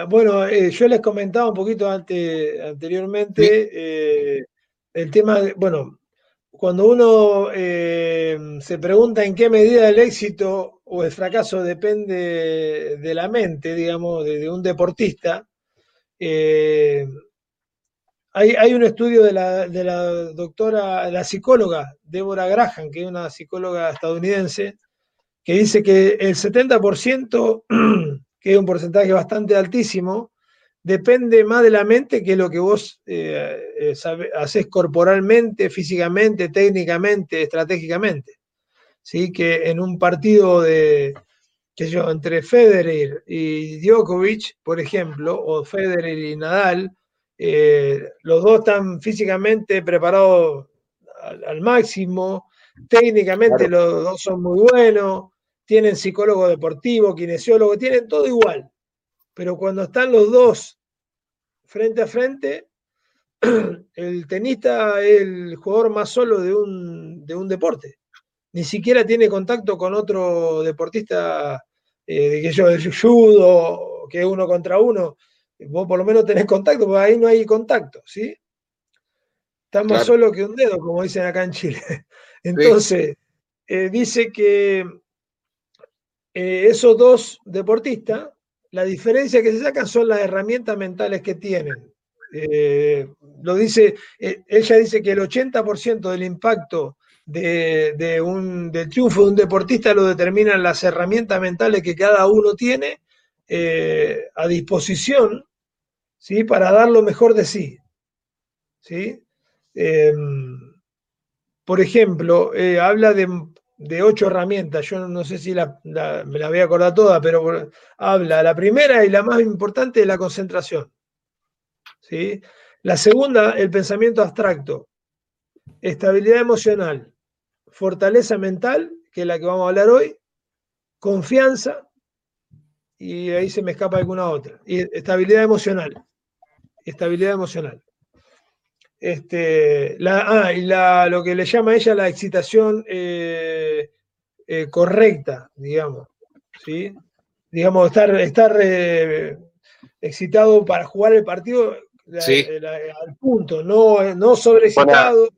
bueno, yo les comentaba un poquito antes, anteriormente el tema, de, bueno, cuando uno se pregunta en qué medida el éxito o el fracaso depende de la mente, digamos, de, un deportista. Eh, hay, un estudio de la, doctora, la psicóloga Deborah Graham, que es una psicóloga estadounidense, que dice que el 70%, *clears throat* que es un porcentaje bastante altísimo, depende más de la mente que lo que vos eh, eh, haces corporalmente, físicamente, técnicamente, estratégicamente. ¿sí? que en un partido de, qué yo, entre Federer y Djokovic, por ejemplo, o Federer y Nadal, eh, los dos están físicamente preparados al, máximo, técnicamente los dos son muy buenos, tienen psicólogo deportivo, kinesiólogo, tienen todo igual. Pero cuando están los dos frente a frente, *clears throat* el tenista es el jugador más solo de un, de un deporte ni siquiera tiene contacto con otro deportista eh, de que yo, el judo, que es uno contra uno, vos por lo menos tenés contacto, porque ahí no hay contacto, ¿sí? Está más solo que un dedo, como dicen acá en Chile. *laughs* Entonces, eh, dice que eh, esos dos deportistas, la diferencia que se sacan son las herramientas mentales que tienen. lo dice, ella dice que el 80% del impacto de, un, del triunfo de un deportista lo determinan las herramientas mentales que cada uno tiene eh, a disposición ¿sí? para dar lo mejor de sí. ¿sí? Em, por ejemplo, eh, habla de, ocho herramientas, yo no sé si me la voy a acordar toda, pero habla, la primera y la más importante es la concentración. ¿sí? La segunda, el pensamiento abstracto, estabilidad emocional, fortaleza mental, que es la que vamos a hablar hoy, confianza, y ahí se me escapa alguna otra, y estabilidad emocional. Estabilidad emocional. Este, la, ah, y la, lo que le llama a ella la excitación eh, eh, correcta, digamos. ¿sí? Digamos, estar, estar eh, excitado para jugar el partido al punto, no, no sobreexcitado.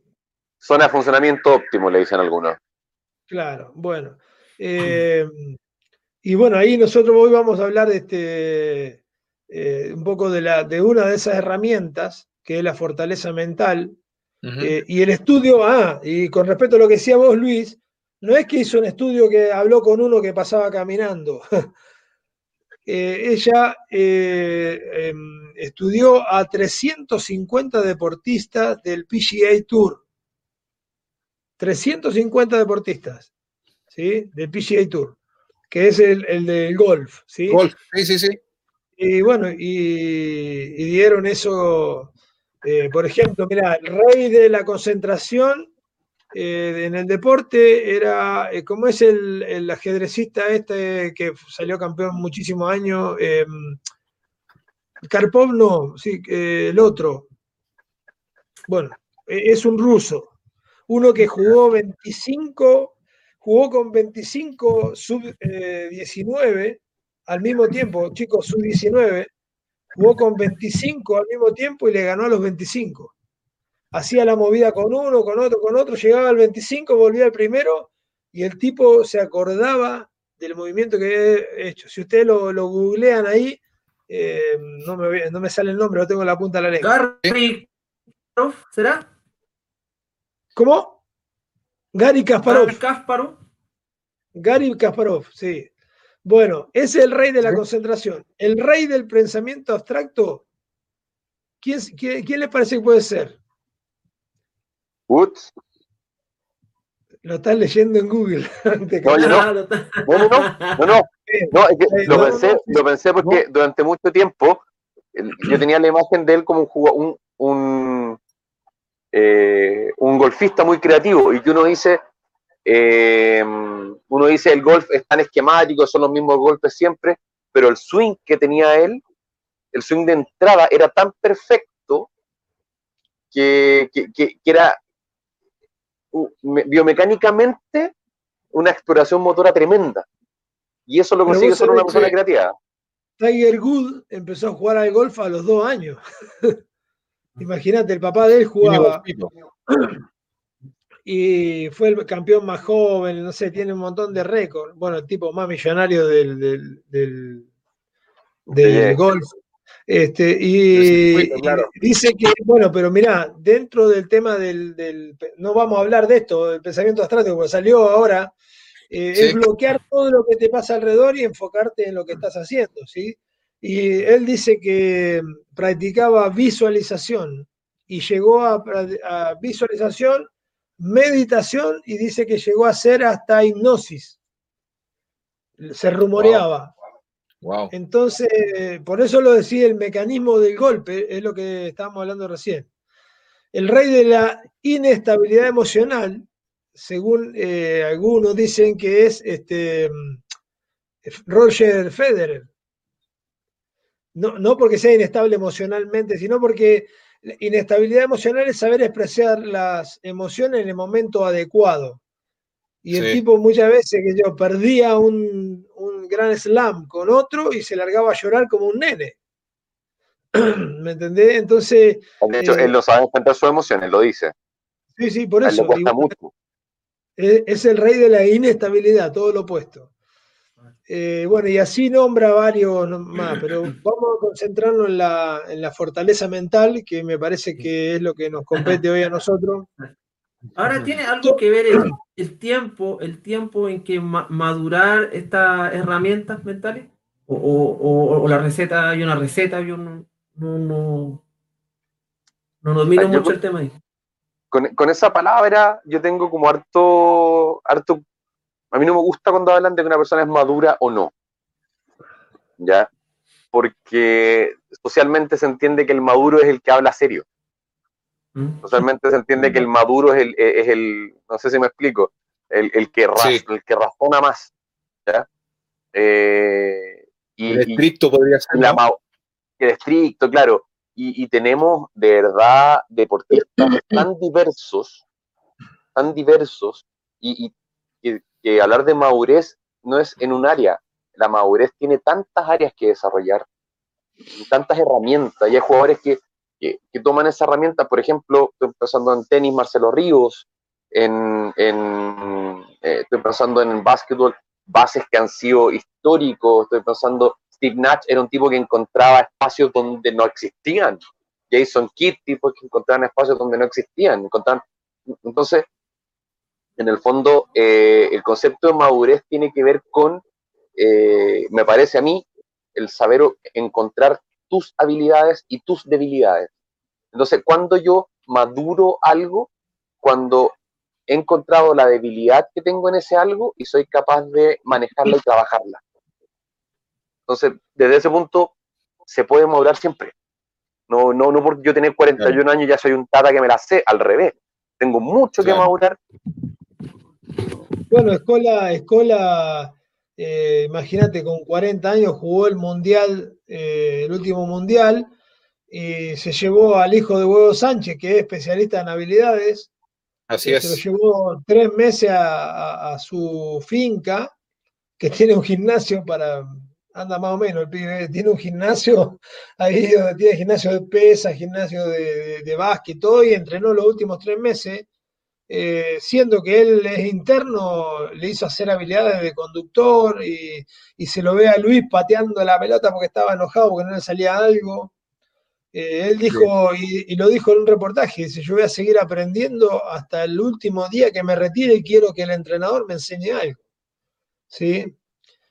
Zona de funcionamiento óptimo, le dicen algunos. Claro, bueno. Y bueno, ahí nosotros hoy vamos a hablar de este, un poco de, la, de una de esas herramientas, que es la fortaleza mental. Eh, y el estudio, ah, y con respecto a lo que decía vos, Luis, no es que hizo un estudio que habló con uno que pasaba caminando. *laughs* ella em, estudió a 350 deportistas del PGA Tour. 350 deportistas, ¿sí? Del PGA Tour, que es el, el del golf, ¿sí? Golf, sí, sí, sí. Y bueno, y, dieron eso, eh, por ejemplo, mira, el rey de la concentración eh, en el deporte era, eh, como es el, ajedrecista este que salió campeón muchísimos años? Karpov no, sí, el otro. Bueno, es un ruso, uno que jugó 25, jugó con 25 sub-19 eh, al mismo tiempo, chicos, sub-19, jugó con 25 al mismo tiempo y le ganó a los 25. Hacía la movida con uno, con otro, con otro, llegaba al 25, volvía al primero y el tipo se acordaba del movimiento que he hecho. Si ustedes lo, googlean ahí, eh, no, me, no me sale el nombre, lo tengo en la punta de la lengua. ¿será? ¿Cómo? Gary Kasparov. Kasparov. Gary Kasparov, sí. Bueno, es el rey de la concentración. El rey del pensamiento abstracto, ¿quién, quién, le parece que puede ser? Woods. Lo estás leyendo en Google. *laughs* no, no. no, no, no, no, lo, pensé, lo pensé porque durante mucho tiempo yo tenía la imagen de él como un, un, eh, un golfista muy creativo y que uno dice, eh, uno dice el golf es tan esquemático, son los mismos golpes siempre, pero el swing que tenía él, el swing de entrada era tan perfecto que, que era biomecánicamente una exploración motora tremenda. Y eso lo consigue solo una persona creativa. Tiger Good empezó a jugar al golf a los dos años. *laughs* Imagínate, el papá de él jugaba. Y fue el campeón más joven, no sé, tiene un montón de récords. Bueno, el tipo más millonario del, del, golf. Este, y, dice que, bueno, pero mira, dentro del tema del, no vamos a hablar de esto, del pensamiento abstracto, porque salió ahora, eh, es bloquear todo lo que te pasa alrededor y enfocarte en lo que estás haciendo, ¿sí? Y él dice que practicaba visualización y llegó a, visualización, meditación y dice que llegó a hacer hasta hipnosis. Se rumoreaba. Entonces, por eso lo decía el mecanismo del golpe, es lo que estábamos hablando recién. El rey de la inestabilidad emocional, según eh, algunos dicen que es este, Roger Federer. No, no porque sea inestable emocionalmente, sino porque inestabilidad emocional es saber expresar las emociones en el momento adecuado. Y el tipo muchas veces que yo perdía un, gran slam con otro y se largaba a llorar como un nene. *clears throat* ¿Me entendés? Entonces. De hecho, él lo sabe enfrentar sus emociones, lo dice. Sí, sí, por eso. Es, el rey de la inestabilidad, todo lo opuesto. Eh, bueno, y así nombra varios más, pero vamos a concentrarnos en la, en la fortaleza mental, que me parece que es lo que nos compete hoy a nosotros. Ahora tiene algo que ver el, tiempo, el tiempo en que madurar estas herramientas mentales, o, la receta, hay una receta, yo no, no, no, no domino mucho el tema ahí. Con, esa palabra yo tengo como harto, harto, a mí no me gusta cuando hablan de que una persona es madura o no, ¿ya? Porque socialmente se entiende que el maduro es el que habla serio. Socialmente se entiende que el maduro es el, es el no sé si me explico, el, el que, el que razona más. ¿ya? Eh, y, el estricto podría ser. El estricto, claro. Y, y, tenemos de verdad deportistas tan diversos, tan diversos, y, y que hablar de madurez no es en un área. La madurez tiene tantas áreas que desarrollar, tantas herramientas, y hay jugadores que que, toman esa herramienta, por ejemplo, estoy pensando en tenis, Marcelo Ríos, en, en eh, estoy pensando en básquetbol, bases que han sido históricos, estoy pensando, Steve Nash era un tipo que encontraba espacios donde no existían, Jason Kidd, tipo que encontraban espacios donde no existían, entonces, en el fondo, eh, el concepto de madurez tiene que ver con, eh, me parece a mí, el saber encontrar tus habilidades y tus debilidades. Entonces, cuando yo maduro algo, cuando he encontrado la debilidad que tengo en ese algo y soy capaz de manejarla y trabajarla. Entonces, desde ese punto, se puede madurar siempre. No, no, no porque yo tener 41 años ya soy un tata que me la sé, al revés. Tengo mucho que madurar. Bueno, Escola, Escola eh, imagínate, con 40 años jugó el Mundial, eh, el último Mundial, y se llevó al hijo de Huevo Sánchez, que es especialista en habilidades. Así es. Se lo llevó tres meses a, su finca, que tiene un gimnasio para. Anda más o menos, el pibe tiene un gimnasio ahí donde tiene gimnasio de pesa, gimnasio de, de, básquet, todo, y entrenó los últimos tres meses. Eh, siendo que él es interno, le hizo hacer habilidades de conductor y, y, se lo ve a Luis pateando la pelota porque estaba enojado porque no le salía algo. Eh, él dijo, y, lo dijo en un reportaje, dice, yo voy a seguir aprendiendo hasta el último día que me retire y quiero que el entrenador me enseñe algo. ¿Sí?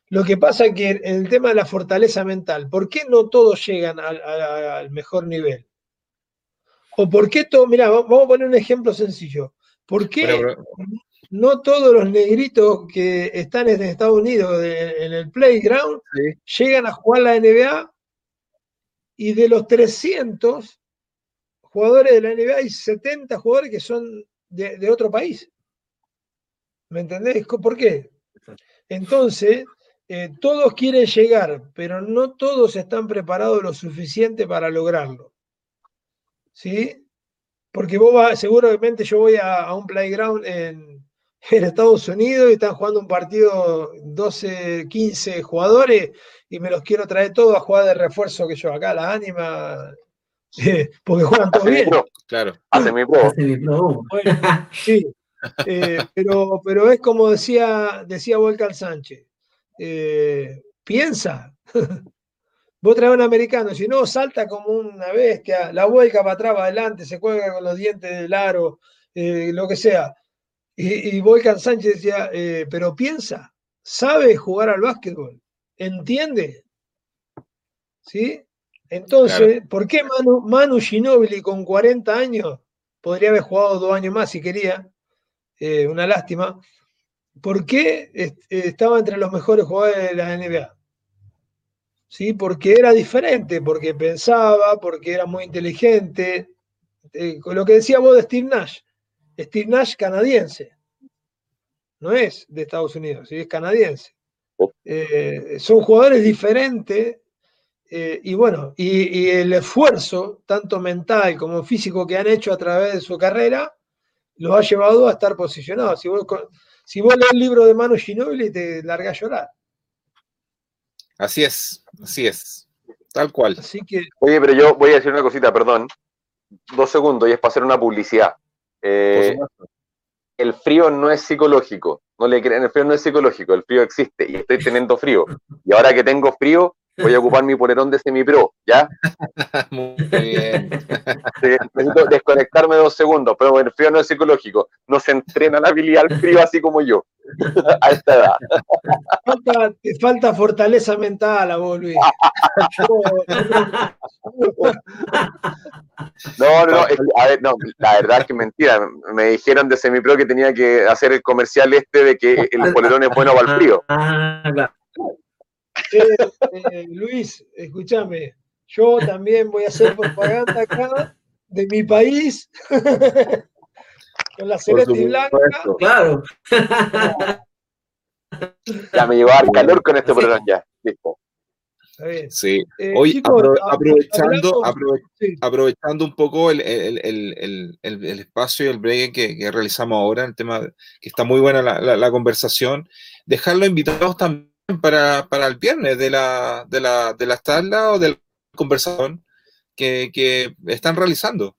Lo que pasa es que en el tema de la fortaleza mental, ¿por qué no todos llegan al, mejor nivel? ¿O por qué todo? Mira, vamos a poner un ejemplo sencillo. ¿Por qué no todos los negritos que están en Estados Unidos en el playground llegan a jugar la NBA y de los 300 jugadores de la NBA hay 70 jugadores que son de, otro país? ¿Me entendés? ¿Por qué? Entonces, eh, todos quieren llegar, pero no todos están preparados lo suficiente para lograrlo. ¿Sí? Porque vos vas, seguramente yo voy a, un playground en, *laughs* en, Estados Unidos y están jugando un partido 12, 15 jugadores y me los quiero traer todos a jugar de refuerzo que yo acá, la ánima, *laughs* porque juegan todos bien. Claro. Hace mi pro. sí, eh, pero, pero es como decía, decía Volcan Sánchez. Eh, piensa. *laughs* Vos traes un americano, si no, salta como una bestia, la vuelca para atrás, para adelante, se cuelga con los dientes del aro, eh, lo que sea. Y, y Volcan Sánchez decía, pero piensa, sabe jugar al básquetbol, entiende. ¿Sí? Entonces, ¿por qué Manu, Manu Ginobili con 40 años podría haber jugado dos años más si quería? Eh, una lástima. ¿Por qué estaba entre los mejores jugadores de la NBA? ¿Sí? Porque era diferente, porque pensaba, porque era muy inteligente. Eh, con lo que decía vos de Steve Nash. Steve Nash canadiense. No es de Estados Unidos, ¿sí? es canadiense. Oh. Eh, son jugadores diferentes eh, y bueno, y, el esfuerzo, tanto mental como físico que han hecho a través de su carrera, los ha llevado a estar posicionados. Si vos, si vos lees el libro de Manu Ginobili, te larga a llorar. Así es, así es. Tal cual. Así que... Oye, pero yo voy a decir una cosita, perdón. Dos segundos y es para hacer una publicidad. Eh, el frío no es psicológico. No le creen, el frío no es psicológico, el frío existe y estoy teniendo frío. Y ahora que tengo frío, voy a ocupar mi polerón de semi-pro, ¿ya? *laughs* Muy bien. necesito desconectarme dos segundos, pero el frío no es psicológico. No se entrena la habilidad al frío así como yo, *laughs* a esta edad. Falta, te falta fortaleza mental a vos, Luis. No, no, a ver, no, la verdad es que mentira. Me dijeron de semi-pro que tenía que hacer el comercial este de que el polerón es bueno para el frío. Ah, claro. Eh, Luis, escúchame, yo también voy a hacer propaganda acá de mi país *laughs* con la celeste blanca. Claro. *laughs* Ya me llevó al calor con este programa ya. Listo. Sí. Eh, Hoy, aprovechando, aprovechando un poco el, espacio y el break que, realizamos ahora, el tema que está muy buena la, la, la conversación, dejarlo invitados también para, para el viernes de la, de la, de las tablas o de la conversación que, que están realizando.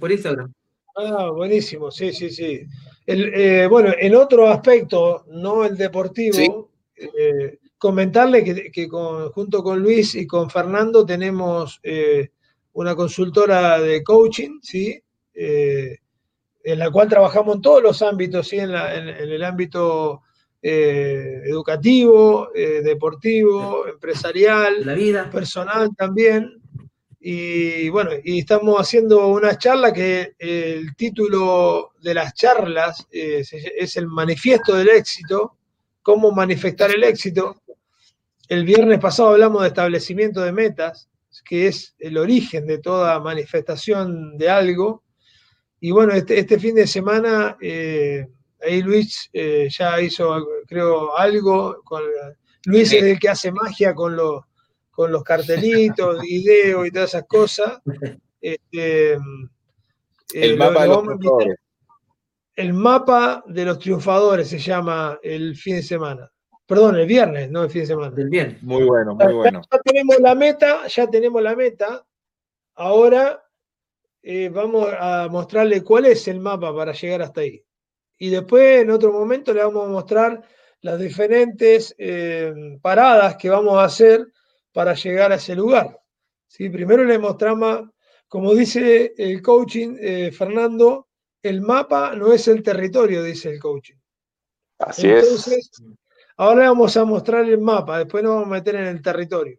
Por Instagram. Ah, buenísimo, sí, sí, sí. El, eh, bueno, en otro aspecto, no el deportivo, eh, comentarle que, que junto con Luis y con Fernando tenemos eh, una consultora de coaching, ¿sí? en la cual trabajamos en todos los ámbitos, ¿sí? en, la, en el ámbito eh, educativo, eh, deportivo, empresarial, la vida. personal también. Y bueno, y estamos haciendo una charla que el título de las charlas es el manifiesto del éxito, cómo manifestar el éxito. El viernes pasado hablamos de establecimiento de metas, que es el origen de toda manifestación de algo. Y bueno, este, este fin de semana eh, ahí Luis eh, ya hizo, creo, algo. Con, Luis es el que hace magia con los, con los cartelitos, *laughs* videos y todas esas cosas. Este, el eh, mapa de los triunfadores. El mapa de los triunfadores se llama el fin de semana. Perdón, el viernes, no el fin de semana. Del viernes. Muy bueno, muy bueno. Ya, tenemos la meta, ya tenemos la meta. Ahora eh, vamos a mostrarle cuál es el mapa para llegar hasta ahí y después en otro momento le vamos a mostrar las diferentes eh, paradas que vamos a hacer para llegar a ese lugar. ¿Sí? Primero le mostramos, como dice el coaching, eh, Fernando, el mapa no es el territorio, dice el coaching. Así Entonces, Ahora vamos a mostrar el mapa, después nos vamos a meter en el territorio.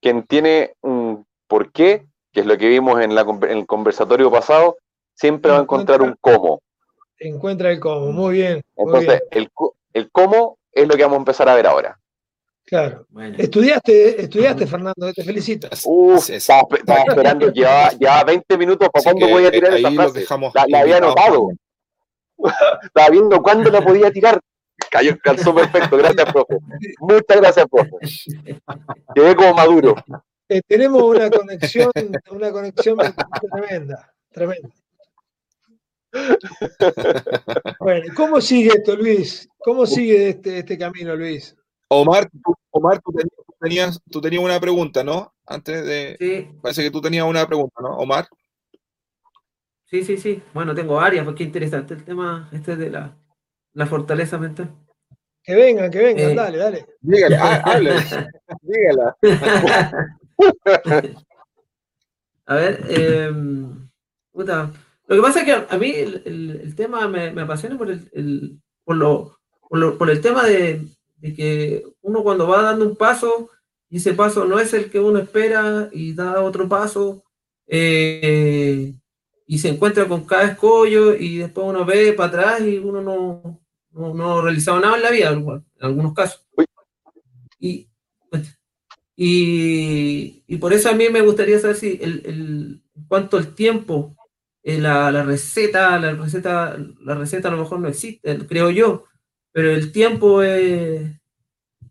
Quien tiene un porqué, que es lo que vimos en, el conversatorio pasado, siempre va a encontrar un cómo. Encuentra el cómo, muy bien. Entonces, El, el cómo es lo que vamos a empezar a ver ahora. Claro. Estudiaste, estudiaste, Fernando, te felicito. Uf, estaba, *laughs* esperando, llevaba, llevaba 20 minutos para cuándo voy a tirar esa frase. La, había anotado. *laughs* estaba viendo cuándo la podía tirar. Cayó, calzó perfecto, gracias, profe. Muchas gracias, profe. Quedé como maduro. Eh, tenemos una conexión, una conexión tremenda, tremenda. *laughs* Bueno, ¿cómo sigue esto, Luis? ¿Cómo sigue este, este camino, Luis? Omar, Omar tú, tenías, tú tenías una pregunta, ¿no? Antes de. Sí. Parece que tú tenías una pregunta, ¿no, Omar? Sí, sí, sí. Bueno, tengo varias, porque interesante el tema este de la, la fortaleza mental. Que vengan, que vengan, eh, dale, dale. Dígale, hable, dígala. *laughs* *laughs* A ver, eh, puta. Lo que pasa es que a, mí el, el, tema me, me, apasiona por el, por, lo, por, lo, por el tema de, de que uno cuando va dando un paso y ese paso no es el que uno espera y da otro paso eh, y se encuentra con cada escollo y después uno ve para atrás y uno no, no, ha realizado nada en la vida, en algunos casos. Y, y, por eso a mí me gustaría saber si el, el cuánto el tiempo, eh, la, la, receta, la receta, la receta a lo mejor no existe, creo yo, pero el tiempo es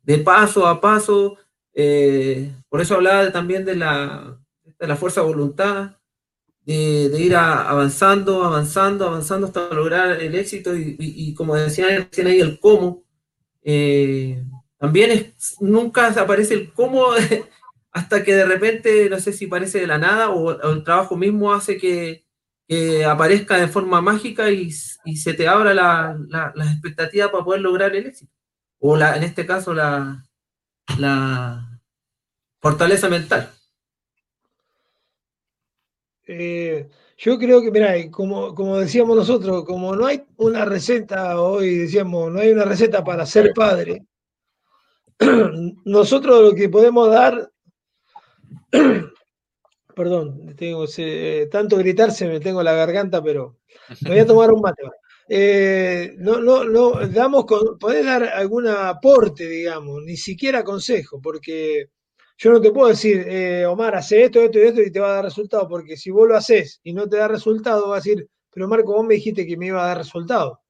de paso a paso, eh, por eso hablaba también de la, de la fuerza de voluntad, de, ir avanzando, avanzando, avanzando hasta lograr el éxito y, como decía recién ahí, el cómo. Eh, también es, nunca aparece el cómo *laughs* hasta que de repente, no sé si parece de la nada o el trabajo mismo hace que, aparezca de forma mágica y, se te abra la, las expectativas para poder lograr el éxito. O la, en este caso la, fortaleza mental. Eh, yo creo que, mira, como, como decíamos nosotros, como no hay una receta, hoy decíamos, no hay una receta para ser padre, *clears throat* nosotros lo que podemos dar *clears throat* Perdón, tengo tanto gritar se me tengo la garganta, pero me voy a tomar un mate. Eh, no, no, no, damos con, podés dar algún aporte, digamos, ni siquiera consejo, porque yo no te puedo decir, eh, Omar, hace esto, esto y esto y te va a dar resultado, porque si vos lo haces y no te da resultado, vas a decir, pero Marco, vos me dijiste que me iba a dar resultado.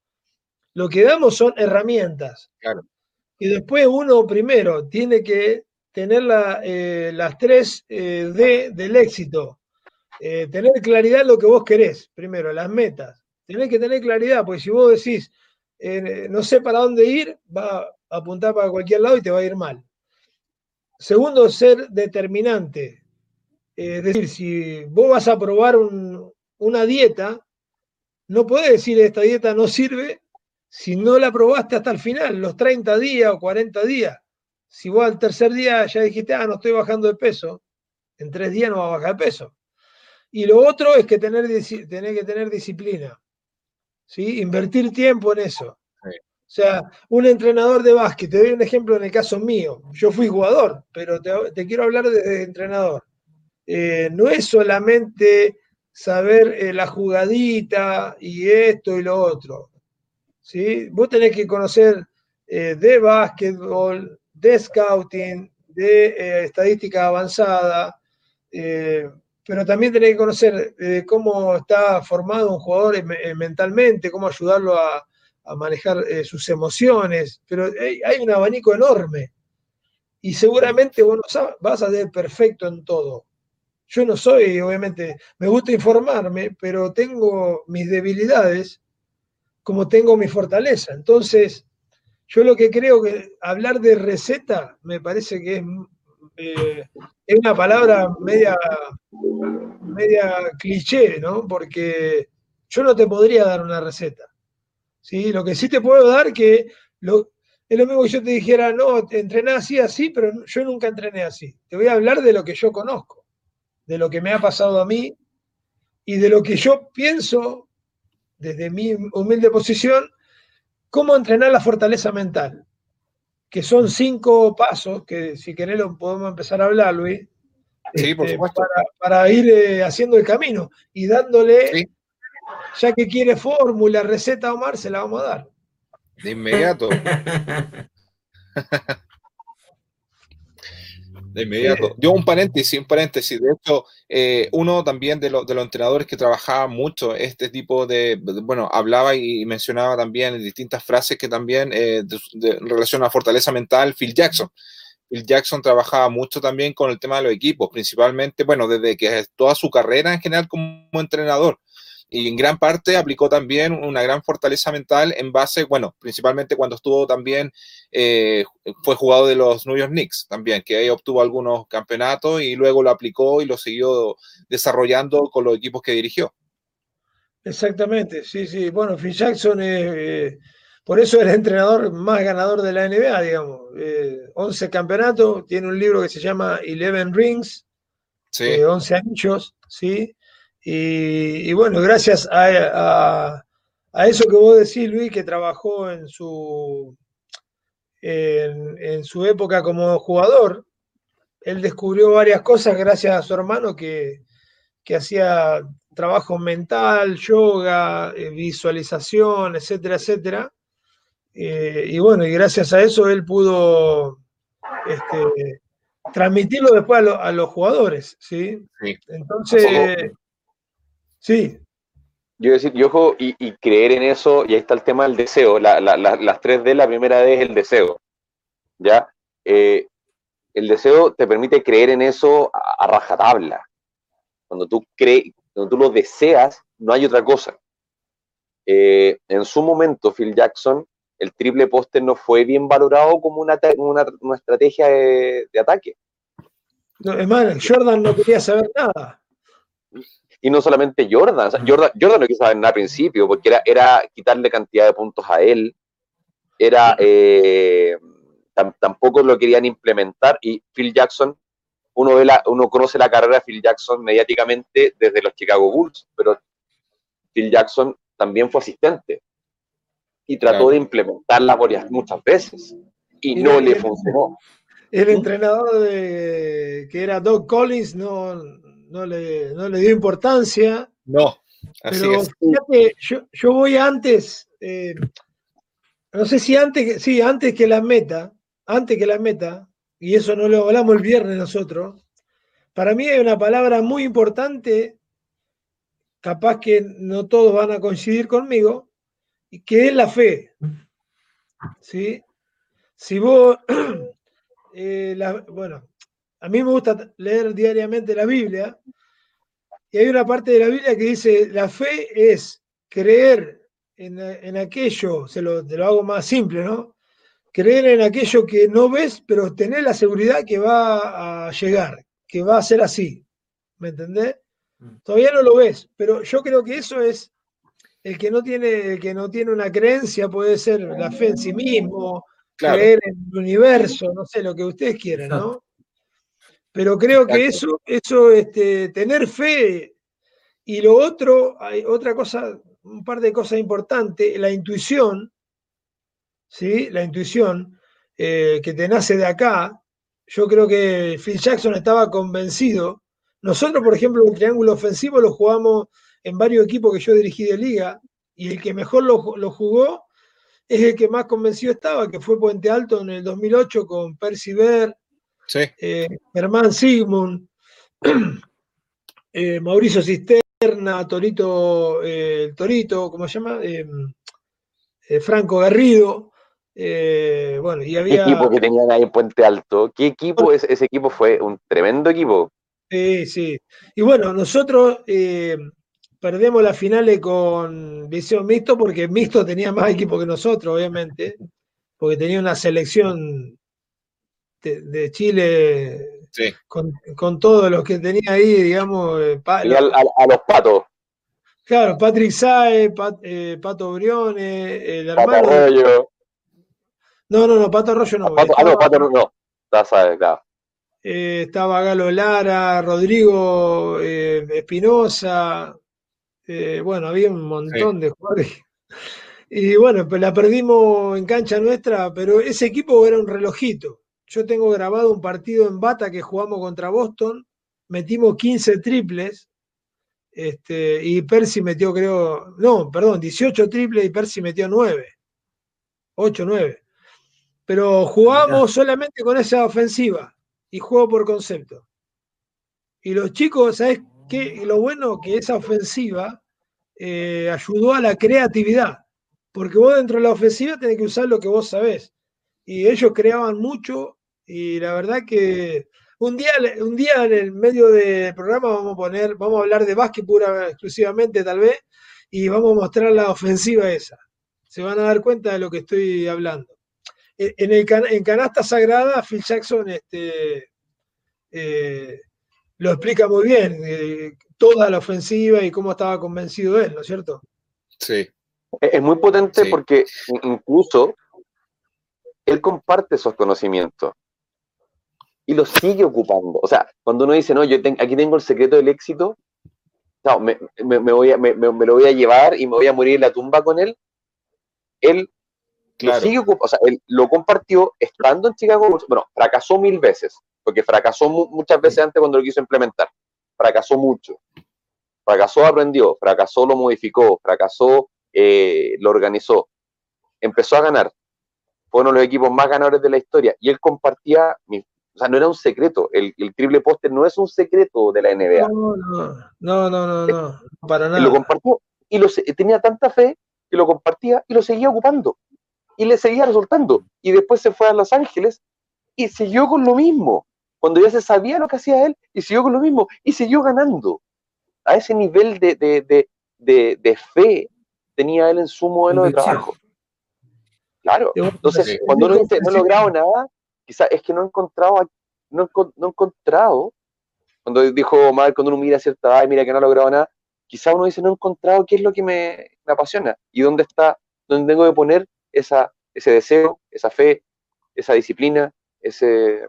Lo que damos son herramientas. Claro. Y después uno primero tiene que tener eh, las tres eh, D del éxito. Eh, tener claridad en lo que vos querés, primero, las metas. Tenés que tener claridad, porque si vos decís, no sé para dónde ir, va a apuntar para cualquier lado y te va a ir mal. Segundo, ser determinante. es decir, si vos vas a probar una dieta, no podés decir esta dieta no sirve si no la probaste hasta el final, los 30 días o 40 días. Si vos al tercer día ya dijiste, ah, no estoy bajando de peso, en tres días no va a bajar de peso. Y lo otro es que tener, tener que tener disciplina. ¿sí? Invertir tiempo en eso. O sea, un entrenador de básquet, te doy un ejemplo en el caso mío. Yo fui jugador, pero te, quiero hablar de, entrenador. Eh, no es solamente saber eh, la jugadita y esto y lo otro. ¿sí? Vos tenés que conocer eh, de básquetbol, de scouting, de eh, estadística avanzada, eh, pero también tenés que conocer eh, cómo está formado un jugador mentalmente, cómo ayudarlo a, manejar sus emociones, pero hay, un abanico enorme y seguramente vos vas a ser perfecto en todo. Yo no soy, obviamente, me gusta informarme, pero tengo mis debilidades como tengo mi fortaleza. Entonces, yo lo que creo que hablar de receta me parece que es, eh, es una palabra media, media cliché, ¿no? Porque yo no te podría dar una receta. ¿sí? Lo que sí te puedo dar que lo, es lo mismo que yo te dijera, no, entrené así, así, pero yo nunca entrené así. Te voy a hablar de lo que yo conozco, de lo que me ha pasado a mí y de lo que yo pienso desde mi humilde posición cómo entrenar la fortaleza mental, que son cinco pasos que si querés lo podemos empezar a hablar, Luis. Sí, por este, supuesto. Para, ir eh, haciendo el camino y dándole, ya que quiere fórmula, receta, Omar, se la vamos a dar. De inmediato. *laughs* de inmediato. Yo un paréntesis, un paréntesis. De hecho, eh, uno también de, de, los entrenadores que trabajaba mucho este tipo de, bueno, hablaba y mencionaba también distintas frases que también eh, en relación a fortaleza mental, Phil Jackson. Phil Jackson trabajaba mucho también con el tema de los equipos, principalmente, bueno, desde que toda su carrera en general como entrenador y en gran parte aplicó también una gran fortaleza mental en base, bueno, principalmente cuando estuvo también, eh, fue jugador de los New York Knicks también, que ahí obtuvo algunos campeonatos y luego lo aplicó y lo siguió desarrollando con los equipos que dirigió. Exactamente, sí, sí. Bueno, Phil Jackson eh, por eso es el entrenador más ganador de la NBA, digamos. 11 eh, campeonatos, tiene un libro que se llama Eleven Rings, sí. 11 anillos, ¿sí? Y, bueno, gracias a, eso que vos decís, Luis, que trabajó en su, en, su época como jugador, él descubrió varias cosas gracias a su hermano que, hacía trabajo mental, yoga, eh, visualización, etcétera, etcétera. Eh, y bueno, y gracias a eso él pudo este, transmitirlo después a, los jugadores, ¿sí? Entonces, Sí. Yo decir, y ojo, y, creer en eso, y ahí está el tema del deseo. las tres D, la primera D es el deseo. ¿Ya? Eh, el deseo te permite creer en eso a, rajatabla. Cuando tú crees, cuando tú lo deseas, no hay otra cosa. Eh, en su momento, Phil Jackson, el triple póster no fue bien valorado como una, una, estrategia de, ataque. No, es Jordan no quería saber nada y no solamente Jordan, Jordan, Jordan no quiso saber nada al principio, porque era, era quitarle cantidad de puntos a él, era eh, tampoco lo querían implementar, y Phil Jackson, uno, ve la, uno conoce la carrera de Phil Jackson mediáticamente desde los Chicago Bulls, pero Phil Jackson también fue asistente y trató de implementarla muchas veces y, no le funcionó. El entrenador de, que era Doug Collins no, no le, no le dio importancia. No, así pero fíjate, yo, yo, voy antes, eh, no sé si antes, sí, antes que la meta, antes que la meta, y eso no lo hablamos el viernes nosotros, para mí hay una palabra muy importante, capaz que no todos van a coincidir conmigo, y que es la fe. ¿Sí? Si vos, *clears throat* eh, la, bueno, a mí me gusta leer diariamente la Biblia y hay una parte de la Biblia que dice, la fe es creer en, aquello, se lo, te lo hago más simple, ¿no? Creer en aquello que no ves, pero tener la seguridad que va a llegar, que va a ser así. ¿Me entendés? Mm. Todavía no lo ves, pero yo creo que eso es el que no tiene, el que no tiene una creencia, puede ser la fe en sí mismo, creer en el universo, no sé, lo que ustedes quieran, ¿no? Pero creo que eso, eso este, tener fe y lo otro, hay otra cosa, un par de cosas importantes, la intuición, ¿sí? La intuición eh, que te nace de acá. Yo creo que Phil Jackson estaba convencido. Nosotros, por ejemplo, el triángulo ofensivo lo jugamos en varios equipos que yo dirigí de liga y el que mejor lo, lo jugó es el que más convencido estaba, que fue Puente Alto en el 2008 con Percy Ver, Sí. Eh, Germán Sigmund, *clears throat* eh, Mauricio Cisterna, Torito, eh, Torito, ¿cómo se llama? Franco Garrido. bueno, y había. ¿Qué equipo que tenían ahí en Puente Alto? ¿Qué equipo? Ese, ese equipo fue un tremendo equipo. Sí, sí. Y bueno, nosotros perdemos las finales con Visión Mixto porque Mixto tenía más equipo que nosotros, obviamente, porque tenía una selección de, Chile con, con todos los que tenía ahí, digamos. Eh, a, los patos. Claro, Patrick Sae, eh, Pato Briones, el hermano. Pato Arroyo. No, no, no, Pato Arroyo no. ah, no, Pato no. claro. Eh, estaba Galo Lara, Rodrigo Espinosa. bueno, había un montón de jugadores. *laughs* Y bueno, pues la perdimos en cancha nuestra, pero ese equipo era un relojito. Yo tengo grabado un partido en Bata que jugamos contra Boston, metimos 15 triples, este, y Percy metió, creo, no, perdón, 18 triples y Percy metió 9. 8, 9. Pero jugamos solamente con esa ofensiva y juego por concepto. Y los chicos, ¿sabes qué? Lo bueno que esa ofensiva eh, ayudó a la creatividad, porque vos dentro de la ofensiva tenés que usar lo que vos sabés. Y ellos creaban mucho y la verdad que un día, un día en el medio del programa vamos a poner, vamos a hablar de básquet pura exclusivamente tal vez, y vamos a mostrar la ofensiva esa. Se van a dar cuenta de lo que estoy hablando. En, el, en Canasta Sagrada, Phil Jackson este, eh, lo explica muy bien, eh, toda la ofensiva y cómo estaba convencido él, ¿no es cierto? Sí. Es muy potente porque incluso él comparte esos conocimientos y los sigue ocupando. O sea, cuando uno dice, no, yo aquí tengo el secreto del éxito, no, me, voy a, me, lo voy a llevar y me voy a morir en la tumba con él, él lo sigue ocupando, o sea, él lo compartió estando en Chicago Bueno, fracasó mil veces, porque fracasó muchas veces antes cuando lo quiso implementar. Fracasó mucho. Fracasó, aprendió, fracasó, lo modificó, fracasó, eh, lo organizó. Empezó a ganar. Fue uno de los equipos más ganadores de la historia. Y él compartía o sea, no era un secreto. El, triple póster no es un secreto de la NBA. No, no, no, no, no, para nada. Y lo compartió. Y lo, tenía tanta fe que lo compartía y lo seguía ocupando. Y le seguía resultando. Y después se fue a Los Ángeles y siguió con lo mismo. Cuando ya se sabía lo que hacía él, y siguió con lo mismo. Y siguió ganando. A ese nivel de, de, de, de fe tenía él en su modelo de trabajo. Claro. Entonces, cuando uno dice no he logrado nada, quizás es que no he encontrado, no, he encontrado, cuando dijo mal, cuando uno mira cierta edad mira que no ha logrado nada, quizás uno dice no he encontrado qué es lo que me, apasiona y dónde está, dónde tengo que poner ese deseo, esa fe, esa disciplina, ese,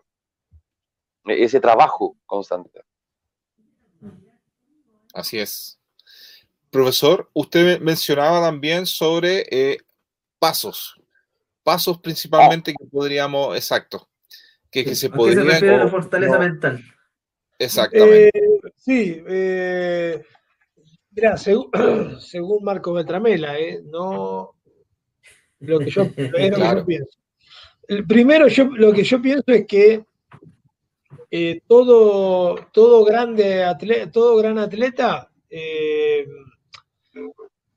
ese trabajo constante. Así es. Profesor, usted mencionaba también sobre eh, pasos, pasos principalmente que podríamos, exacto, que, se podría... Se la fortaleza mental. Exactamente. Eh, sí, eh, mira, *clears throat* según, Marco Beltramela, eh, no lo que yo, *laughs* pienso. El primero, yo, lo que yo pienso es que todo, todo, grande atleta, todo gran atleta,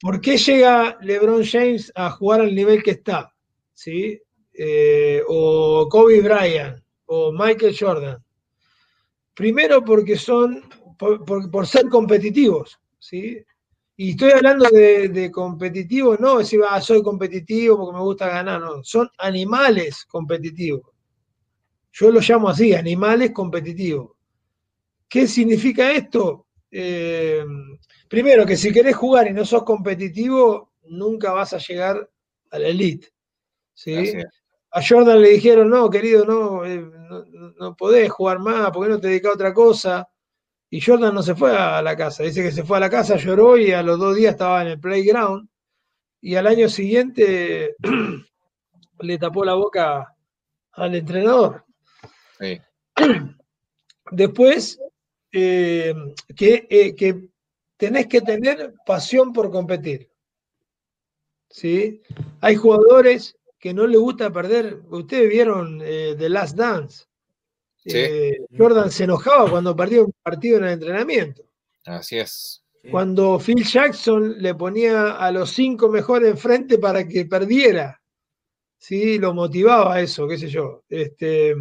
¿por qué llega LeBron James a jugar al nivel que está? ¿Sí? Eh, o Kobe Bryant, o Michael Jordan. Primero porque son, por, ser competitivos, ¿sí? Y estoy hablando de, competitivos, no decir, ah, soy competitivo porque me gusta ganar, no, son animales competitivos. Yo lo llamo así, animales competitivos. ¿Qué significa esto? Eh, primero, que si querés jugar y no sos competitivo, nunca vas a llegar a la elite. ¿Sí? A Jordan le dijeron, no, querido, no, eh, no, podés jugar más, ¿por qué no te dedicas a otra cosa? Y Jordan no se fue a la casa, dice que se fue a la casa, lloró y a los dos días estaba en el playground. Y al año siguiente *clears throat* le tapó la boca al entrenador. *clears throat* Después, eh, que, eh, que tenés que tener pasión por competir. ¿sí? Hay jugadores que no le gusta perder. Ustedes vieron eh, The Last Dance. Eh, Jordan se enojaba cuando perdía un partido en el entrenamiento. Así es. Cuando Phil Jackson le ponía a los cinco mejores enfrente para que perdiera. Sí, lo motivaba a eso, qué sé yo. Este,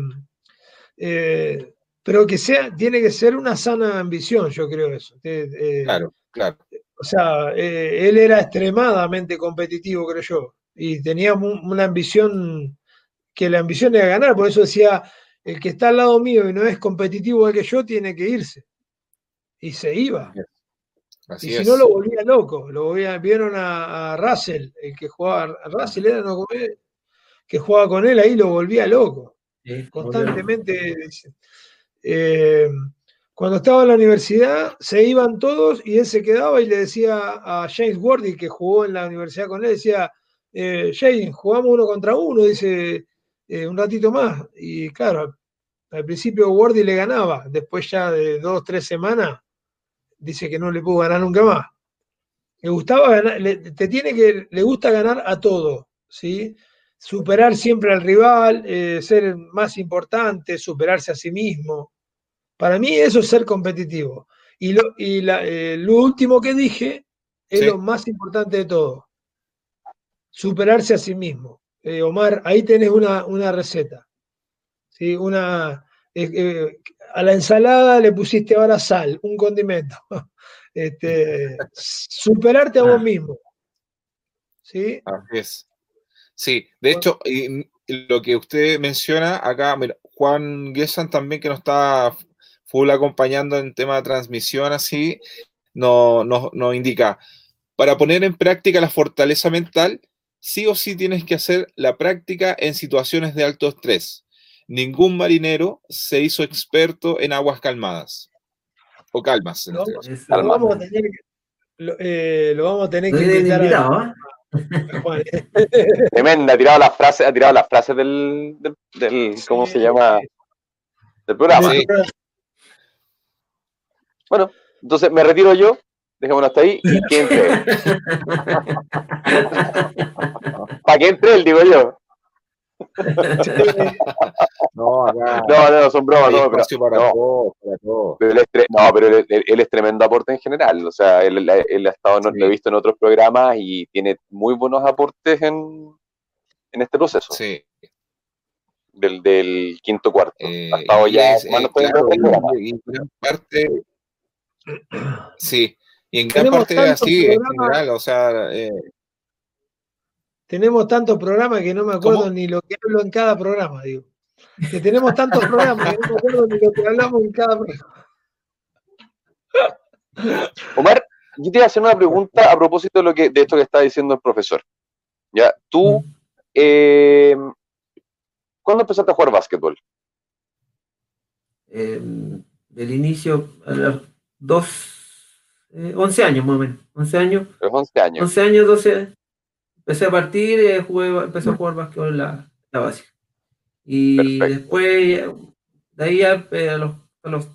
eh, pero que sea, tiene que ser una sana ambición, yo creo eso. claro, claro. O sea, él era extremadamente competitivo, creo yo y tenía una ambición, que la ambición era ganar, por eso decía, el que está al lado mío y no es competitivo igual que yo, tiene que irse. Y se iba. y si no lo volvía loco, lo volvía, vieron a, Russell, el que jugaba, Russell era no, que jugaba con él ahí, lo volvía loco. Constantemente. Eh, cuando estaba en la universidad, se iban todos y él se quedaba y le decía a James Worthy, que jugó en la universidad con él, decía, eh, Jane, jugamos uno contra uno, dice, eh, un ratito más. Y claro, al principio Wardy le ganaba, después ya de dos, tres semanas, dice que no le pudo ganar nunca más. Le gustaba ganar, te tiene que, le gusta ganar a todo, ¿sí? Superar siempre al rival, eh, ser más importante, superarse a sí mismo. Para mí eso es ser competitivo. Y lo, y eh, lo último que dije es lo más importante de todo. Superarse a sí mismo. Eh, Omar, ahí tenés una, una receta. ¿sí? Una, a la ensalada le pusiste ahora sal, un condimento. *laughs* Este, superarte a vos ah. mismo. ¿Sí? Así es. Sí, de hecho, y, lo que usted menciona acá, Juan Gessan también que nos está full acompañando en tema de transmisión, así, nos no, indica, para poner en práctica la fortaleza mental, sí o sí tienes que hacer la práctica en situaciones de alto estrés. Ningún marinero se hizo experto en aguas calmadas o calmas. Lo, vamos, a tener que, lo, eh, vamos a tener que invitar *laughs* *laughs* Tremenda, ha tirado las frases, ha tirado las frases del, del, ¿cómo se llama? Del programa. Bueno, entonces me retiro yo, dejémoslo hasta ahí y que entre *laughs* Para que entre él, digo yo. no, no, no, son bromas, no, pero, no, pero, él es, no, pero él, es tremendo aporte en general, o sea, él, él ha estado, lo he visto en otros programas y tiene muy buenos aportes en, en este proceso. Sí. Del, del quinto cuarto. Eh, ha estado ya es, eh, claro, y, en gran parte, sí, y en gran parte así en general, o sea, eh, tenemos tantos programas que no me acuerdo ni lo que hablo en cada programa, digo. Que tenemos tantos programas que no me acuerdo ni lo que hablamos en cada programa. Omar, yo te voy a hacer una pregunta a propósito de, lo que, de esto que está diciendo el profesor. Ya, tú, eh, ¿cuándo empezaste a jugar básquetbol? Eh, del inicio, a los dos, eh, 11 años más o menos. 11 años. 11 años. 11 años, 12, empecé a partir, eh, jugué, empecé a jugar básquetbol en la, la básica. Y después, de ahí eh, a, los, a, los,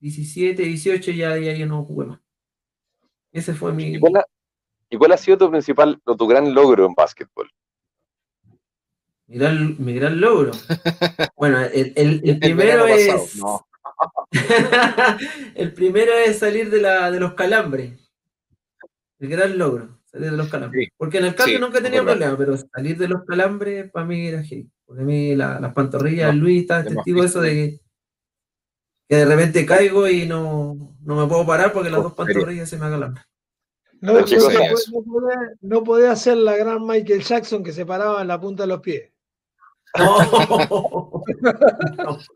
17, 18 ya, ya, ya no jugué más. Ese fue mi... ¿Y cuál, ha, ¿Y cuál ha sido tu principal o tu gran logro en básquetbol? Mi gran, mi gran logro. *laughs* bueno, el, el, el primero es... No. *laughs* el primero es salir de, la, de los calambres. El gran logro. Salir de los calambres. Porque en el cambio nunca nunca tenía problema, pero salir de los calambres para mí era genial. Porque a mí las pantorrillas, Luis está testigo de eso de que, de repente caigo y no, no me puedo parar porque las dos pantorrillas se me acalambran. No, no, no, podía, hacer la gran Michael Jackson que se paraba en la punta de los pies. *laughs*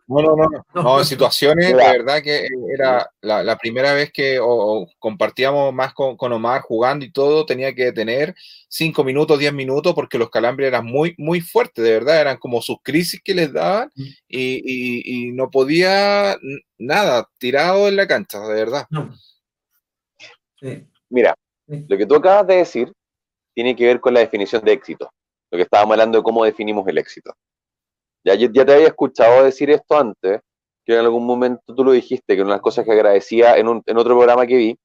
No. no, no, no, en situaciones de verdad que era la, primera vez que compartíamos más con, Omar jugando y todo, tenía que tener 5 minutos, 10 minutos, porque los calambres eran muy, muy fuertes, de verdad, eran como sus crisis que les daban mm. y, no podía nada, tirado en la cancha, de verdad. Mira, lo que tú acabas de decir tiene que ver con la definición de éxito lo que estábamos hablando de cómo definimos el éxito. Ya, ya te había escuchado decir esto antes, que en algún momento tú lo dijiste, que una de las cosas que agradecía en, otro programa que vi,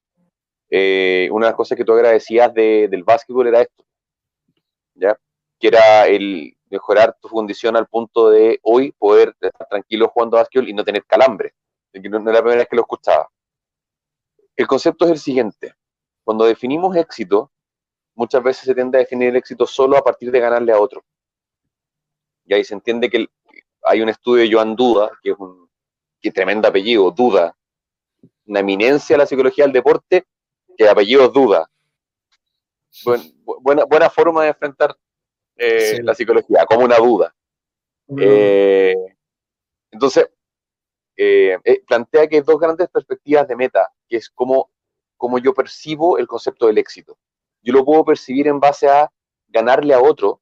eh, una de las cosas que tú agradecías de, del básquetbol era esto, ¿ya? que era el mejorar tu condición al punto de hoy poder estar tranquilo jugando básquetbol y no tener calambre. No, es la primera vez que lo escuchaba. El concepto es el siguiente. Cuando definimos éxito, muchas veces se tiende a definir el éxito solo a partir de ganarle a otro. Y ahí se entiende que hay un estudio de Joan Duda, que es un tremendo apellido, Duda, una eminencia de la psicología del deporte, que apellido es Duda. buena, buena forma de enfrentar eh, la psicología, como una duda. Eh, entonces, eh, plantea que hay dos grandes perspectivas de meta, que es como, como yo percibo el concepto del éxito yo lo puedo percibir en base a ganarle a otro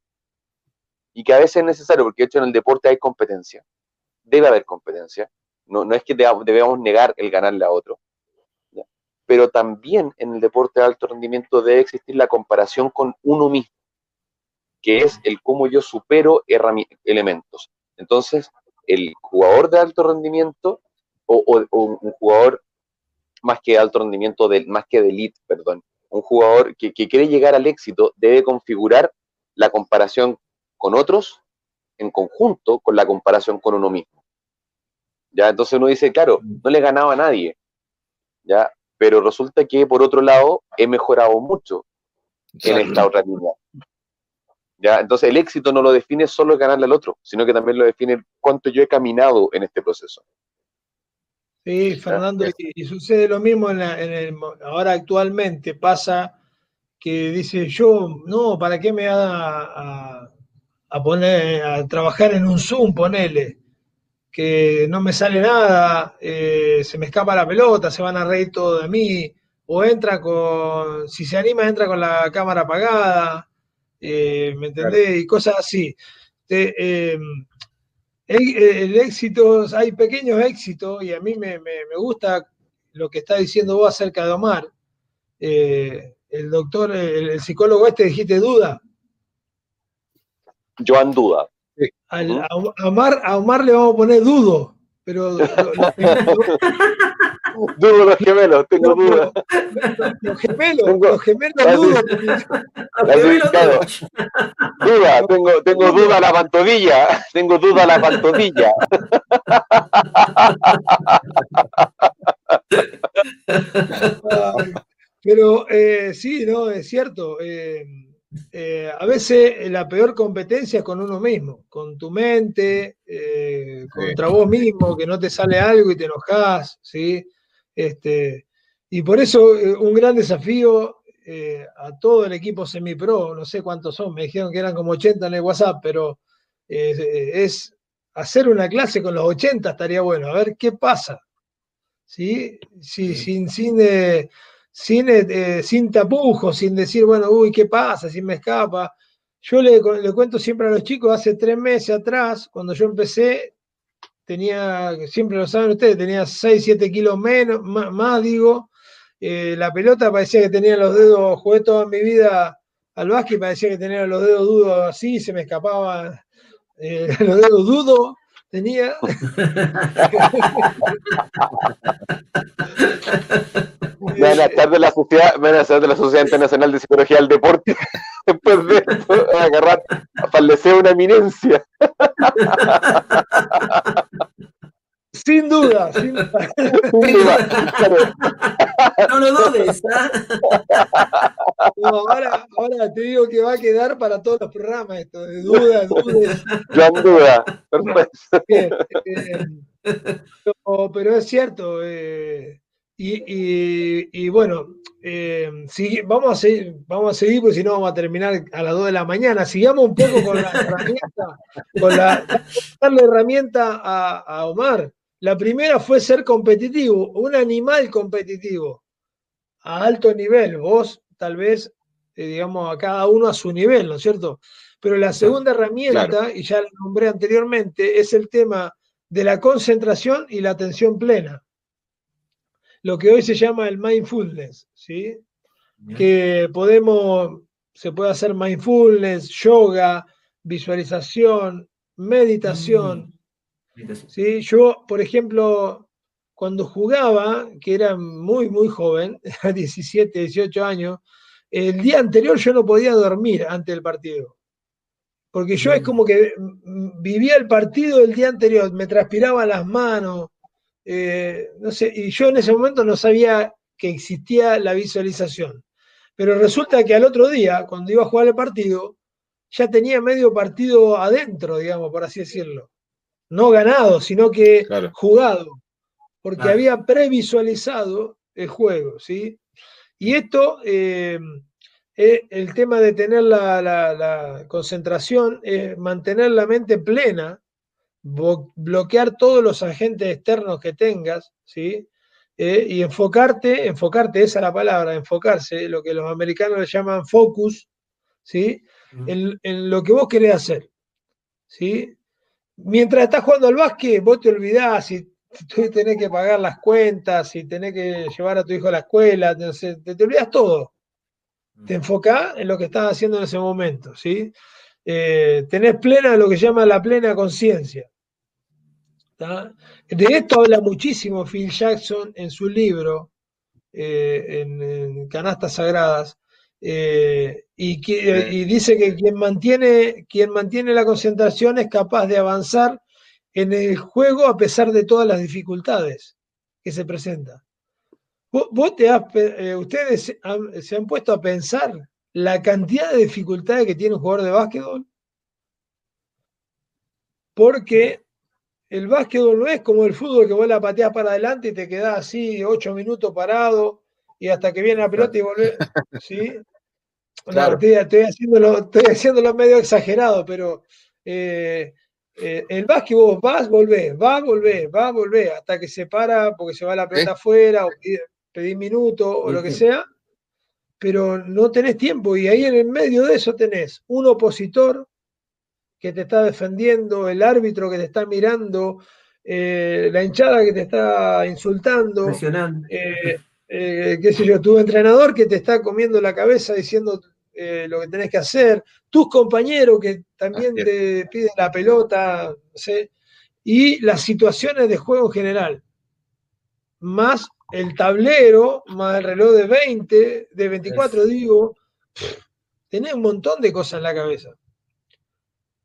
y que a veces es necesario, porque de hecho en el deporte hay competencia, debe haber competencia, no, no es que debamos negar el ganarle a otro, pero también en el deporte de alto rendimiento debe existir la comparación con uno mismo. que es el cómo yo supero elementos. Entonces, el jugador de alto rendimiento o, un jugador más que de alto rendimiento, más que de elite, perdón, un jugador que, que quiere llegar al éxito debe configurar la comparación con otros en conjunto con la comparación con uno mismo. ¿Ya? Entonces uno dice, claro, no le ganaba a nadie, ¿ya? Pero resulta que por otro lado he mejorado mucho en esta otra línea. ¿Ya? Entonces el éxito no lo define solo ganarle al otro, sino que también lo define cuánto yo he caminado en este proceso. Sí, Fernando, y, sucede lo mismo en, el, ahora actualmente, pasa que dice yo, no, ¿para qué me va a, poner a trabajar en un Zoom, ponele? Que no me sale nada, eh, se me escapa la pelota, se van a reír todo de mí, o entra con, si se anima, entra con la cámara apagada, eh, ¿me entendés? Y cosas así. Em, el, éxito, hay pequeños éxitos, y a mí me, gusta lo que está diciendo vos acerca de Omar. Eh, el doctor, el, psicólogo este, dijiste duda. Joan Duda. a, Omar, a Omar le vamos a poner dudo, pero *laughs* Dudo los gemelos, tengo dudas. Los gemelos, los gemelos dudo. Duda, tengo, *laughs* tengo duda a la pantodilla, tengo duda a la *laughs* pantodilla. Pero eh, sí, no, es cierto. Eh, eh, a veces la peor competencia es con uno mismo, con tu mente, contra vos mismo, que no te sale algo y te enojas, ¿sí? Este, y por eso eh, un gran desafío eh, a todo el equipo semi-pro, no sé cuántos son, me dijeron que eran como 80 en el WhatsApp, pero eh, es hacer una clase con los 80 estaría bueno, a ver qué pasa. ¿Sí? sí, Sin, sin, sin, sin tapujos, sin decir, bueno, uy, ¿qué pasa? Si me escapa. Yo le, le cuento siempre a los chicos, hace tres meses atrás, cuando yo empecé, tenía, siempre lo saben ustedes, tenía 6, 7 kilos menos, más, digo. Eh, la pelota parecía que tenía los dedos, jugué toda mi vida al básquet, parecía que tenía los dedos dudos así, se me escapaba eh, *laughs* los dedos dudos, tenía. *laughs* Van a de la sociedad, van a de la Sociedad Internacional de Psicología del Deporte. *laughs* Después de esto, a agarrar, a fallecer una eminencia. *laughs* Sin duda, sin duda. No lo dudes. ¿ah? ahora, ahora, te digo que va a quedar para todos los programas esto, de dudas, dudas. Gran duda. Perfecto. Eh, pero, es cierto. Eh, y, bueno, eh, vamos, a seguir, vamos a seguir, porque si no vamos a terminar a las 2 de la mañana. Sigamos un poco con la herramienta, con la, darle herramienta a, Omar. La primera fue ser competitivo, un animal competitivo, a alto nivel. Vos, tal vez, eh, digamos, a cada uno a su nivel, ¿no es cierto? Pero la segunda herramienta, y ya la nombré anteriormente, es el tema de la concentración y la atención plena lo que hoy se llama el mindfulness, ¿sí? Que podemos, se puede hacer mindfulness, yoga, visualización, meditación. Mm. ¿sí? Yo, por ejemplo, cuando jugaba, que era muy, muy joven, *laughs* 17, 18 años, el día anterior yo no podía dormir antes del partido. Porque yo es mm. como que vivía el partido el día anterior, me transpiraban las manos, eh, no sé, y yo en ese momento no sabía que existía la visualización. Pero resulta que al otro día, cuando iba a jugar el partido, ya tenía medio partido adentro, digamos, por así decirlo. No ganado, sino que jugado, porque había previsualizado el juego, ¿sí? Y esto, eh, eh, el tema de tener la, la concentración, es mantener la mente plena bloquear todos los agentes externos que tengas, ¿sí? Eh, y enfocarte, enfocarte, esa es la palabra, enfocarse, lo que los americanos le llaman focus, ¿sí? En, lo que vos querés hacer, ¿sí? Mientras estás jugando al básquet, vos te olvidás tú tenés que pagar las cuentas, y tenés que llevar a tu hijo a la escuela, te, te, olvidas todo. Te enfocás en lo que estás haciendo en ese momento, ¿sí? eh, tenés plena lo que se llama la plena conciencia. De esto habla muchísimo Phil Jackson en su libro, eh, en, Canastas Sagradas, eh, y, y, dice que quien mantiene, quien mantiene la concentración es capaz de avanzar en el juego a pesar de todas las dificultades que se presentan. Vos, te eh, ustedes se han puesto a pensar la cantidad de dificultades que tiene un jugador de básquetbol. Porque el básquetbol no es como el fútbol que vos la pateas para adelante y te quedás así ocho minutos parado y hasta que viene la pelota y volvés. *laughs* ¿sí? Estoy, haciéndolo, estoy haciéndolo medio exagerado, pero eh, eh, el básquet vos vas, volvés, vas, volvés, vas, volvés, hasta que se para porque se va la pelota afuera o pedís minutos o lo que sea, pero no tenés tiempo y ahí en el medio de eso tenés un opositor que te está defendiendo, el árbitro que te está mirando, eh, la hinchada que te está insultando, eh, qué sé yo, tu entrenador que te está comiendo la cabeza diciendo eh, lo que tenés que hacer, tus compañeros que también te piden la pelota, y las situaciones de juego en general, más el tablero, más el reloj de 20, de 24, digo, tenés un montón de cosas en la cabeza.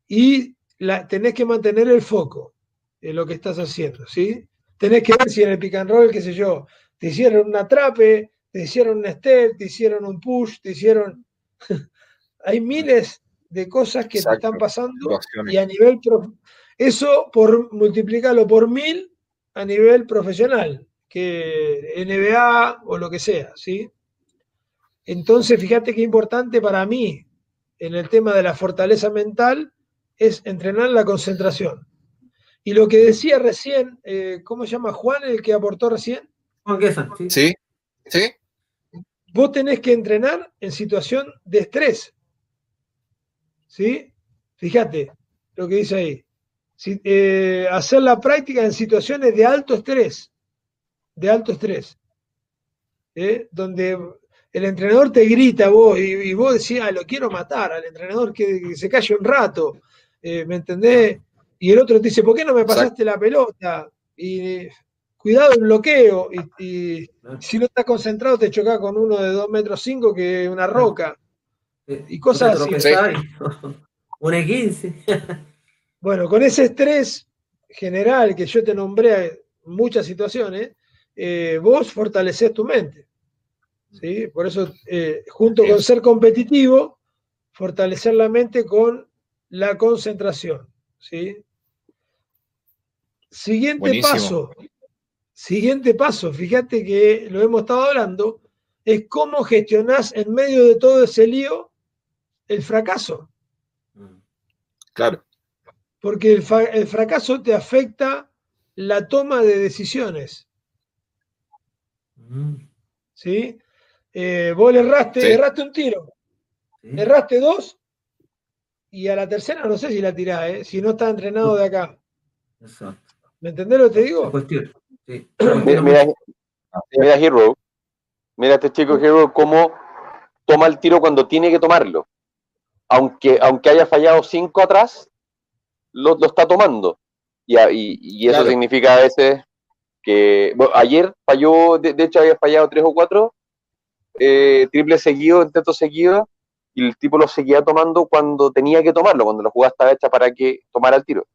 Y la, tenés que mantener el foco en lo que estás haciendo, ¿sí? Tenés que ver si en el pick and roll, qué sé yo, te hicieron un atrape, te hicieron un step, te hicieron un push, te hicieron *laughs* hay miles de cosas que te están pasando y a nivel eso por multiplicarlo por mil a nivel profesional, que NBA o lo que sea, ¿sí? Entonces, fíjate qué importante para mí en el tema de la fortaleza mental es entrenar la concentración. Y lo que decía recién, eh, ¿cómo se llama Juan, el que aportó recién? Juan sí. Sí, Vos tenés que entrenar en situación de estrés. ¿Sí? Fíjate lo que dice ahí. Eh, hacer la práctica en situaciones de alto estrés. De alto estrés. ¿eh? Donde el entrenador te grita vos y, vos decís, ah, lo quiero matar al entrenador que, se calle un rato. Eh, ¿Me entendés? Y el otro te dice, ¿por qué no me pasaste la pelota? Y cuidado el bloqueo. Y, si no estás concentrado, te chocas con uno de 2 metros 5 que una roca. Y cosas así. *laughs* Una 15. *laughs* bueno, con ese estrés general que yo te nombré en muchas situaciones, eh, vos fortaleces tu mente. ¿sí? Por eso, eh, junto con ser competitivo, fortalecer la mente con la concentración. ¿sí? Siguiente paso, Siguiente paso, fíjate que lo hemos estado hablando, es cómo gestionás en medio de todo ese lío el fracaso. Claro. Porque el, fracaso te afecta la toma de decisiones. Mm. ¿Sí? Eh, vos le erraste, erraste un tiro, erraste dos, y a la tercera no sé si la tirás, ¿eh? si no está entrenado de acá. ¿Me entendés lo que te digo? Mira, mira, Hero, mira este chico Hero cómo toma el tiro cuando tiene que tomarlo. Aunque, aunque haya fallado cinco atrás, lo, está tomando. Y, y, eso significa a veces que ayer falló, de, hecho había fallado tres o cuatro eh, triples seguidos, intentos seguidos, y el tipo lo seguía tomando cuando tenía que tomarlo, cuando la jugada estaba hecha para que tomara el tiro.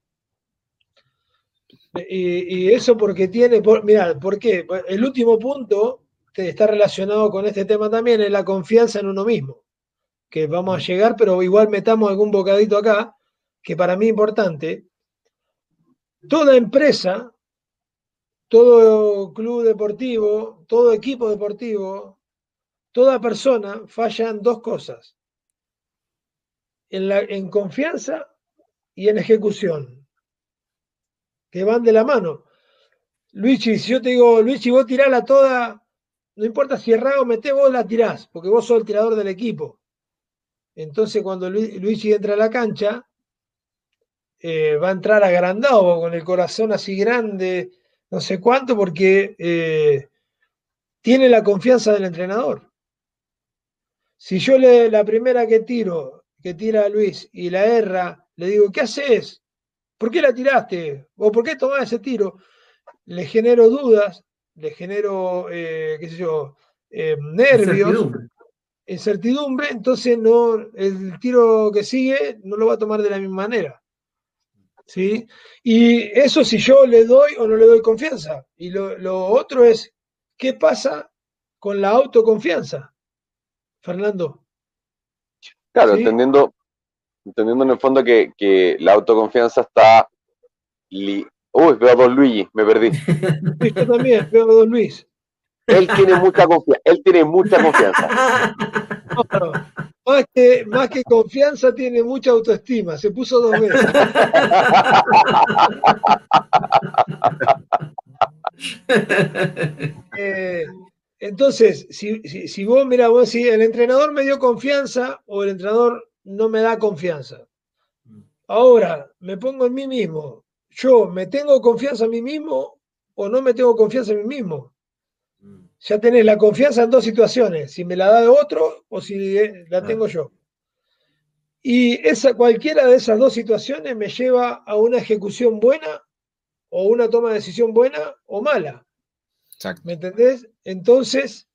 Y, eso porque tiene, mira, ¿por qué? El último punto que está relacionado con este tema también es la confianza en uno mismo, que vamos a llegar, pero igual metamos algún bocadito acá, que para mí es importante. Toda empresa, todo club deportivo, todo equipo deportivo, toda persona falla en dos cosas, en, la, en confianza y en ejecución que van de la mano. Luigi, si yo te digo, Luigi, vos tirala toda, no importa si errás o metés, vos la tirás, porque vos sos el tirador del equipo. Entonces, cuando Luigi entra a la cancha, eh, va a entrar agrandado, con el corazón así grande, no sé cuánto, porque eh, tiene la confianza del entrenador. Si yo le, la primera que tiro que tira a Luis y la erra, le digo, ¿qué haces? ¿Por qué la tiraste? ¿O por qué tomás ese tiro? Le genero dudas, le genero, eh, qué sé yo, eh, nervios, incertidumbre. entonces no, el tiro que sigue no lo va a tomar de la misma manera. ¿Sí? Y eso si yo le doy o no le doy confianza. Y lo, otro es, ¿qué pasa con la autoconfianza? Fernando. Claro, entendiendo, entendiendo en el fondo que, la autoconfianza está... Uy, veo a Don Luigi, me perdí. *laughs* Yo también, veo a Don Luis. Él tiene mucha confianza, él tiene mucha confianza. más, que, más que confianza, tiene mucha autoestima. Se puso dos veces. *laughs* Eh, entonces, si, si, vos, mira, vos si el entrenador me dio confianza o el entrenador no me da confianza. Ahora, me pongo en mí mismo. Yo me tengo confianza a mí mismo o no me tengo confianza en mí mismo ya tenés la confianza en dos situaciones, si me la da de otro o si eh, la tengo yo. Y esa, cualquiera de esas dos situaciones me lleva a una ejecución buena o una toma de decisión buena o mala. ¿Me entendés? Entonces,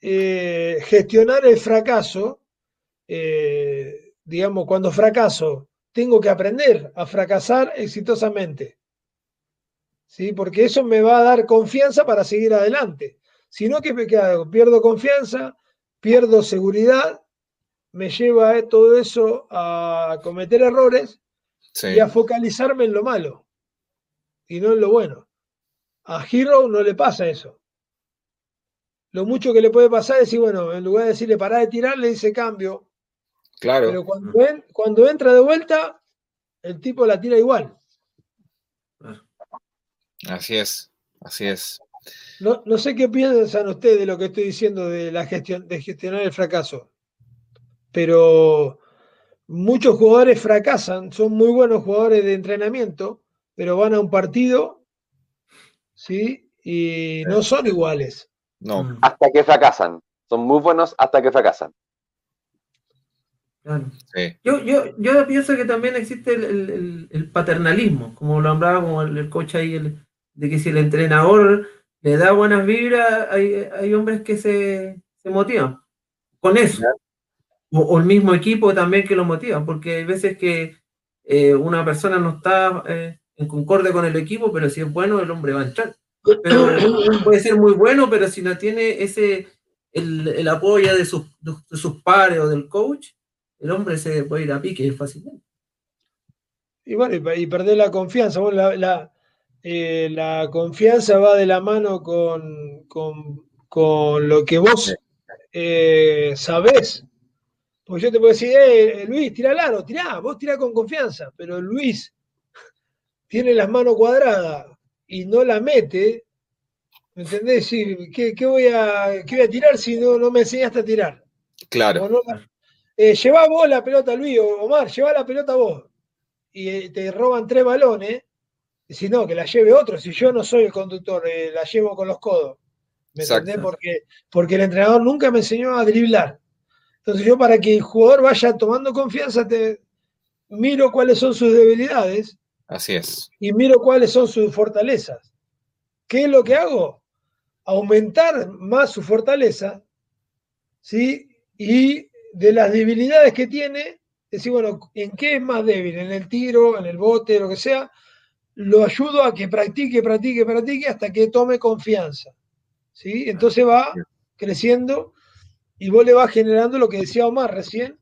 eh, gestionar el fracaso, eh, digamos, cuando fracaso, tengo que aprender a fracasar exitosamente. ¿Sí? Porque eso me va a dar confianza para seguir adelante sino que me quedo, pierdo confianza, pierdo seguridad, me lleva eh, todo eso a cometer errores y a focalizarme en lo malo y no en lo bueno. A Hero no le pasa eso. Lo mucho que le puede pasar es decir, bueno, en lugar de decirle para de tirar, le dice cambio. Claro. Pero cuando, cuando entra de vuelta, el tipo la tira igual. Así es, así es. No, sé qué piensan ustedes de lo que estoy diciendo de la gestión, de gestionar el fracaso, pero muchos jugadores fracasan, son muy buenos jugadores de entrenamiento, pero van a un partido, ¿sí? Y no son iguales. No. Hasta que fracasan. Son muy buenos hasta que fracasan. Yo, yo, pienso que también existe el, paternalismo, como lo hablaba como el, coach ahí, de que si el entrenador le da buenas vibras, hay, hombres que se, motivan con eso. O, el mismo equipo también que lo motiva, porque hay veces que eh, una persona no está eh, en concorde con el equipo, pero si es bueno, el hombre va a entrar. *clears throat* puede ser muy bueno, pero si no tiene ese el, apoyo de sus, de sus pares o del coach, el hombre se puede ir a pique fácilmente. Y bueno, y, perder la confianza. Bueno, la, eh, la confianza va de la mano con, con, lo que vos eh, sabés. Porque yo te puedo decir, eh, Luis, tira al aro, tirá, vos tirá con confianza, pero Luis *laughs* tiene las manos cuadradas y no la mete, ¿me entendés? ¿qué, voy a, voy a tirar si no, no me enseñaste a tirar? Claro. Llevá vos la pelota, Luis, o Omar, llevá la pelota vos. Y te roban tres balones si no, que la lleve otro. Si yo no soy el conductor, eh, la llevo con los codos. ¿Me entendés? Porque, porque el entrenador nunca me enseñó a driblar. Entonces yo para que el jugador vaya tomando confianza, te miro cuáles son sus debilidades. Así es. Y miro cuáles son sus fortalezas. ¿Qué es lo que hago? Aumentar más su fortaleza, ¿sí? Y de las debilidades que tiene, decir, bueno, ¿en qué es más débil? ¿En el tiro, en el bote, lo que sea? lo ayudo a que practique, practique, practique hasta que tome confianza. ¿sí? Entonces va creciendo y vos le vas generando lo que decía Omar recién,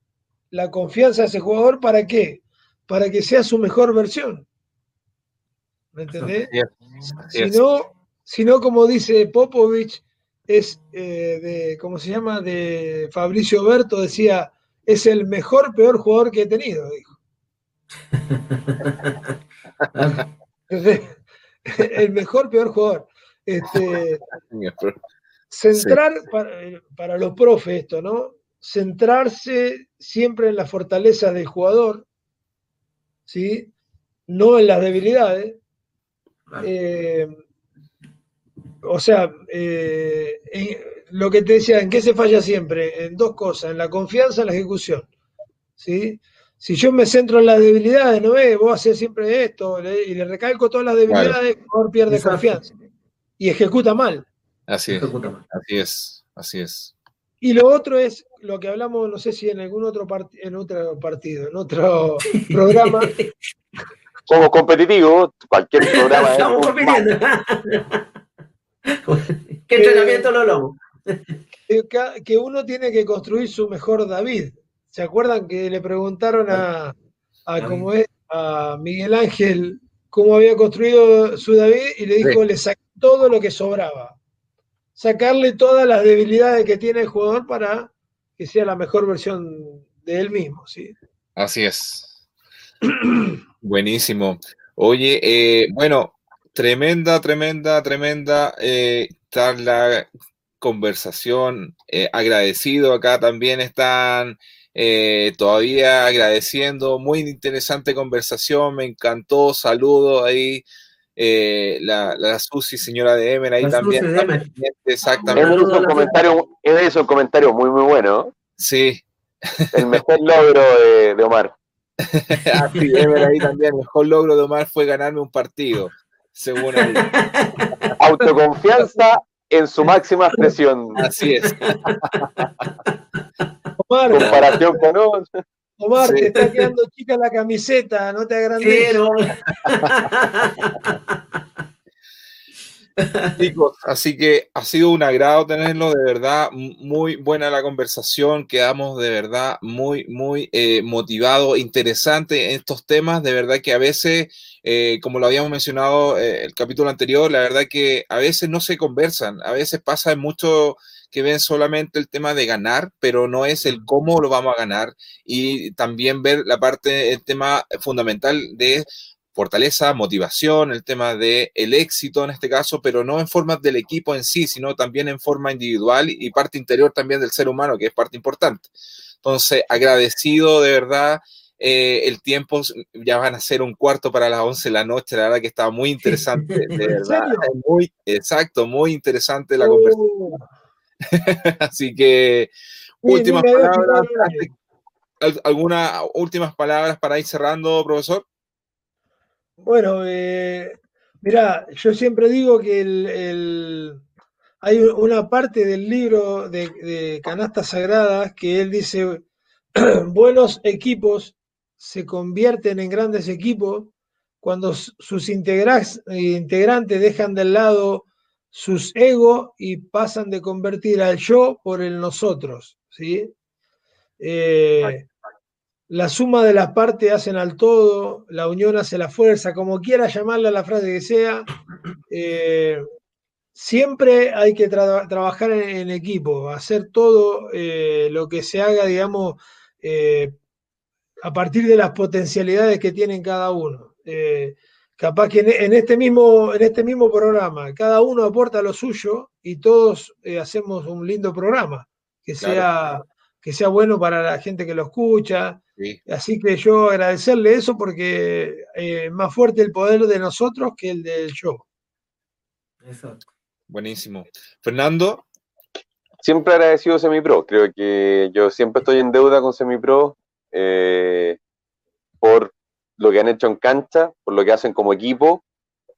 la confianza a ese jugador, ¿para qué? Para que sea su mejor versión. ¿Me entendés? Si no, como dice Popovich, es eh, de, ¿cómo se llama? De Fabricio Berto, decía, es el mejor, peor jugador que he tenido, dijo. *laughs* el mejor, peor jugador. Este, centrar para, los profes esto, ¿no? Centrarse siempre en las fortalezas del jugador, ¿sí? No en las debilidades. Eh, o sea, eh, lo que te decía, ¿en qué se falla siempre? En dos cosas, en la confianza, en la ejecución. ¿sí? Si yo me centro en las debilidades, no ves, vos haces siempre esto, y le recalco todas las debilidades, el jugador pierde confianza y ejecuta mal. Así es, así es, así es. Y lo otro es lo que hablamos, no sé si en algún otro, en otro partido, en otro *laughs* programa. *laughs* Como competitivo, cualquier programa. Estamos compitiendo. *laughs* *laughs* ¿Qué entrenamiento lo hablamos? Que uno tiene que construir su mejor David. ¿Se acuerdan que le preguntaron a, a, es, a Miguel Ángel cómo había construido su David y le dijo, le saqué todo lo que sobraba sacarle todas las debilidades que tiene el jugador para que sea la mejor versión de él mismo, ¿sí? Así es. *clears throat* Buenísimo. Oye, eh, bueno, tremenda, tremenda, tremenda eh, la conversación. Eh, agradecido acá también están eh, todavía agradeciendo. Muy interesante conversación, me encantó. Saludos ahí eh, la, la Susi, señora de Emer, ahí también. Exactamente. Es un comentario, es un comentario muy, muy bueno. Sí. El mejor logro de, de Omar. *laughs* Así, Emer ahí también. El mejor logro de Omar fue ganarme un partido, según *laughs* él. Autoconfianza en su máxima expresión. Así es. Omar, Comparación con Omar, te está quedando chica la camiseta, no te agrandes. *laughs* Chicos, así que ha sido un agrado tenerlo, de verdad, muy buena la conversación, quedamos de verdad muy, muy eh, motivados, interesante en estos temas, de verdad que a veces, eh, como lo habíamos mencionado eh, el capítulo anterior, la verdad que a veces no se conversan, a veces pasa mucho que ven solamente el tema de ganar, pero no es el cómo lo vamos a ganar y también ver la parte, el tema fundamental de fortaleza, motivación, el tema de el éxito en este caso, pero no en forma del equipo en sí, sino también en forma individual y parte interior también del ser humano, que es parte importante. Entonces, agradecido de verdad. Eh, el tiempo ya van a ser un cuarto para las 11 de la noche, la verdad que estaba muy interesante, *laughs* de verdad, muy exacto, muy interesante la conversación. Uh. *laughs* Así que, últimas palabras. ¿Algunas últimas palabras para ir cerrando, profesor? Bueno, eh, mira, yo siempre digo que el, hay una parte del libro de, Canastas Sagradas que él dice, *clears throat* buenos equipos se convierten en grandes equipos cuando sus integrantes dejan de lado sus egos y pasan de convertir al yo por el nosotros. ¿sí? Eh, la suma de las partes hacen al todo, la unión hace la fuerza, como quiera llamarla la frase que sea. Eh, siempre hay que trabajar en, equipo, hacer todo eh, lo que se haga, digamos, a partir de las potencialidades que tienen cada uno capaz que en este mismo, en este mismo programa cada uno aporta lo suyo y todos eh, hacemos un lindo programa, que sea, que sea bueno para la gente que lo escucha. Así que yo agradecerle eso porque es eh, más fuerte el poder de nosotros que el del show. Buenísimo. Fernando. Siempre agradecido a Semipro. Creo que yo siempre estoy en deuda con Semipro eh, por lo que han hecho en cancha, por lo que hacen como equipo,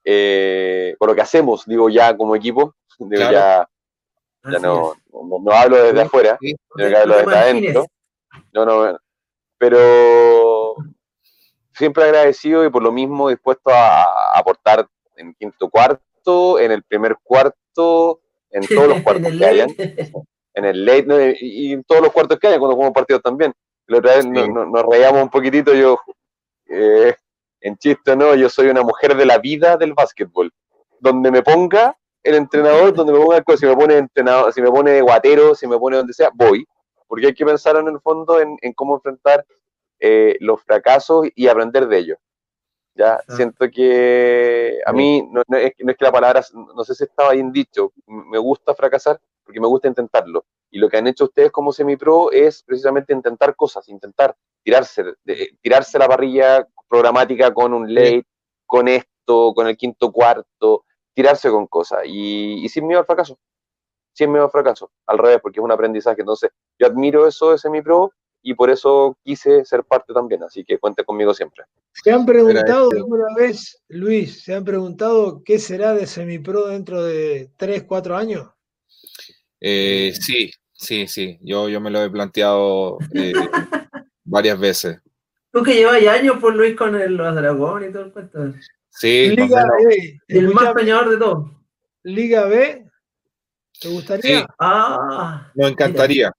eh, por lo que hacemos, digo ya como equipo, *laughs* digo ya, ya no, no, hablo desde afuera, hablo desde adentro. No, no, pero siempre agradecido y por lo mismo dispuesto a, aportar en quinto cuarto, en el primer cuarto, en *laughs* todos los cuartos que hayan, en el late y en todos los cuartos que hayan cuando jugamos partidos también. La otra vez nos reíamos un poquitito, yo eh, en chiste no, yo soy una mujer de la vida del básquetbol. Donde me ponga el entrenador, donde me ponga el si me pone entrenador, si me pone guatero, si me pone donde sea, voy. Porque hay que pensar en el fondo en, cómo enfrentar eh, los fracasos y aprender de ellos. Ya, siento que a mí no, es, no, es, que la palabra, no sé si estaba bien dicho, me gusta fracasar porque me gusta intentarlo. Y lo que han hecho ustedes como semipro es precisamente intentar cosas, intentar tirarse, de, tirarse la parrilla programática con un late, con esto, con el quinto cuarto, tirarse con cosas y, sin miedo al fracaso. Sin miedo al fracaso, al revés, porque es un aprendizaje. Entonces, yo admiro eso de semipro y por eso quise ser parte también, así que cuente conmigo siempre. ¿Se han preguntado alguna vez, Luis, se han preguntado qué será de Semipro dentro de 3, 4 años? Eh, sí, sí, sí, yo, yo me lo he planteado eh, *laughs* varias veces. Tú que llevas años por Luis con el, los dragones y todo el cuento. Sí, Liga B, el más peñador de todos. Liga B, ¿te gustaría? Sí. Ah, me encantaría.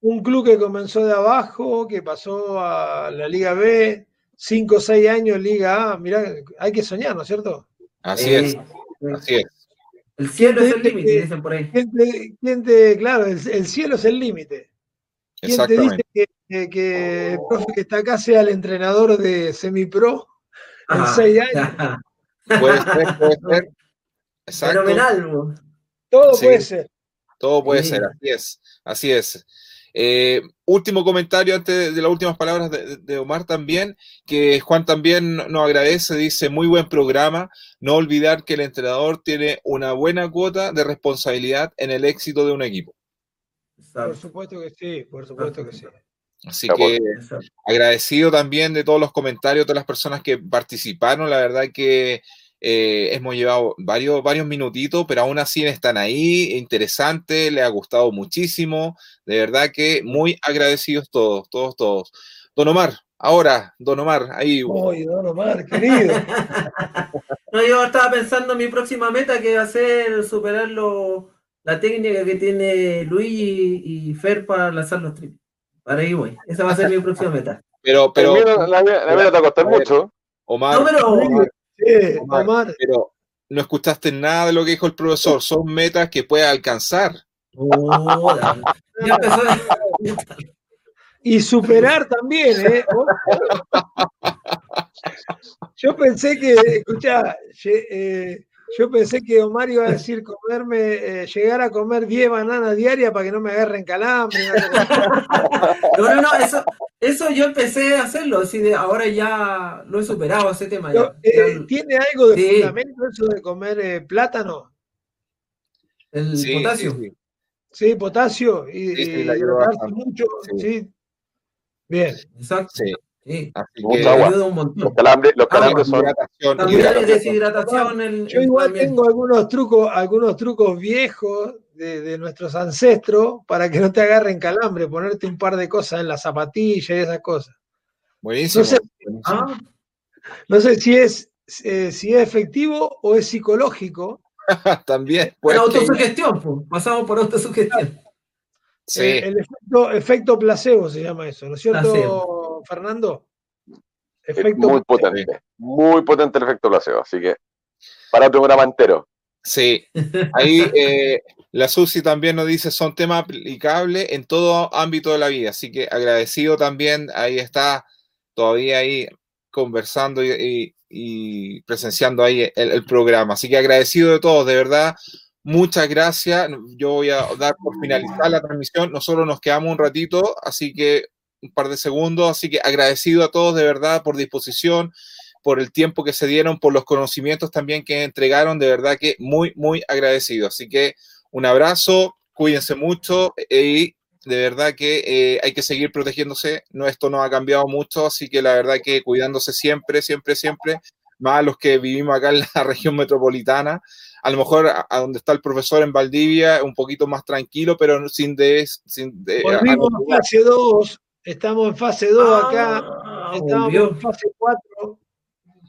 Un, club que comenzó de abajo, que pasó a la Liga B, 5 o 6 años Liga A, mirá, hay que soñar, ¿no es cierto? Así es, así es. El cielo es el límite, dicen por ahí. claro, el, cielo es el límite. ¿Quién te dice que, el profe que está acá sea el entrenador de semipro en 6 años? *laughs* Puede ser, puede ser. Exacto. Fenomenal. Todo puede ser. Todo puede ser, así es, así es. Eh, último comentario antes de las últimas palabras de, Omar también, que Juan también nos agradece, dice, muy buen programa, no olvidar que el entrenador tiene una buena cuota de responsabilidad en el éxito de un equipo. Por supuesto que sí, por supuesto que sí. Así que agradecido también de todos los comentarios, de todas las personas que participaron, la verdad que eh, hemos llevado varios, varios minutitos, pero aún así están ahí, interesante, le ha gustado muchísimo, de verdad que muy agradecidos todos, todos, todos. Don Omar, ahora, Don Omar, ahí. Uy, Don Omar, querido. *laughs* no, yo estaba pensando en mi próxima meta que va a ser superar la técnica que tiene Luis y, Fer para lanzar los triples. Para ahí voy. Esa va a ser mi próxima meta. Pero, pero. La, meta te va a costar mucho. Omar, no, pero, pero no escuchaste nada de lo que dijo el profesor. Son metas que puedes alcanzar. y superar también, ¿eh? Yo pensé que, escucha, eh, yo pensé que Omar iba a decir comerme, eh, llegar a comer 10 bananas diarias para que no me agarren calambre. *laughs* no, no, no, eso, eso yo empecé a hacerlo, así de ahora ya lo he superado ese tema. Eh, ¿Tiene algo de fundamento eso de comer eh, plátano? El potasio. Sí, potasio y, y mucho. Sí. Bien. Exacto. Sí. Mucha agua. Los calambres, los calambres son. También deshidratación. Yo igual tengo algunos trucos, algunos trucos viejos de, nuestros ancestros para que no te agarren calambre, ponerte un par de cosas en la zapatilla y esas cosas. Buenísimo. No sé, si es eh, si es efectivo o es psicológico. *laughs* También. Por autosugestión, pasamos por autosugestión. Sí. Eh, el, efecto, efecto placebo se llama eso, ¿no es cierto? Fernando? Efecto muy potente, muy potente el efecto placebo, así que para tu programa entero. Sí, ahí eh, la Susi también nos dice, son temas aplicables en todo ámbito de la vida, así que agradecido también, ahí está todavía ahí conversando y, presenciando ahí el, el, programa, así que agradecido de todos, de verdad, muchas gracias, yo voy a dar por finalizar la transmisión, nosotros nos quedamos un ratito, así que un par de segundos, así que agradecido a todos de verdad por disposición, por el tiempo que se dieron, por los conocimientos también que entregaron, de verdad que muy, muy agradecido. Así que un abrazo, cuídense mucho y de verdad que eh, hay que seguir protegiéndose. No, esto no ha cambiado mucho, así que la verdad que cuidándose siempre, siempre, siempre, más los que vivimos acá en la *laughs* región metropolitana. A lo mejor a, donde está el profesor en Valdivia, un poquito más tranquilo, pero sin de... Sin de Volvimos a fase 2, Estamos en fase 2 acá. Ah, estamos en fase 4.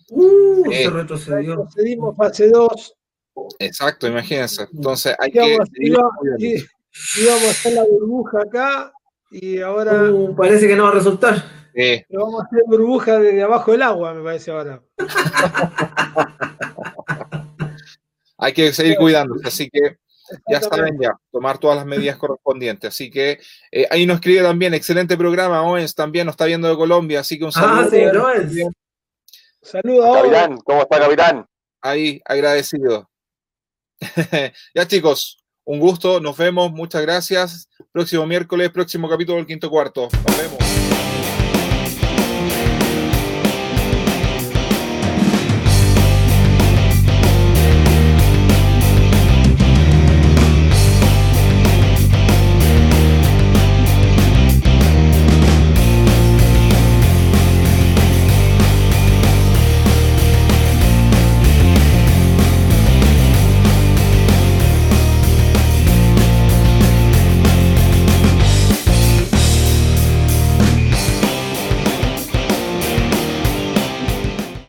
Uh, se retrocedió. Retrocedimos fase 2. Exacto, imagínense. Entonces hay que. íbamos a hacer la burbuja acá y ahora. Uh, parece que no va a resultar. Sí. vamos a hacer burbuja desde abajo del agua, me parece ahora. *laughs* hay que seguir cuidándose, así que ya saben ya, tomar todas las medidas correspondientes. Así que eh, ahí nos escribe también, excelente programa, Owens también nos está viendo de Colombia, así que un ah, saludo. Ah, sí, Saludos. Capitán, ¿cómo está, capitán? Ahí, agradecido. *laughs* ya chicos, un gusto, nos vemos, muchas gracias. Próximo miércoles, próximo capítulo del quinto cuarto. Nos vemos.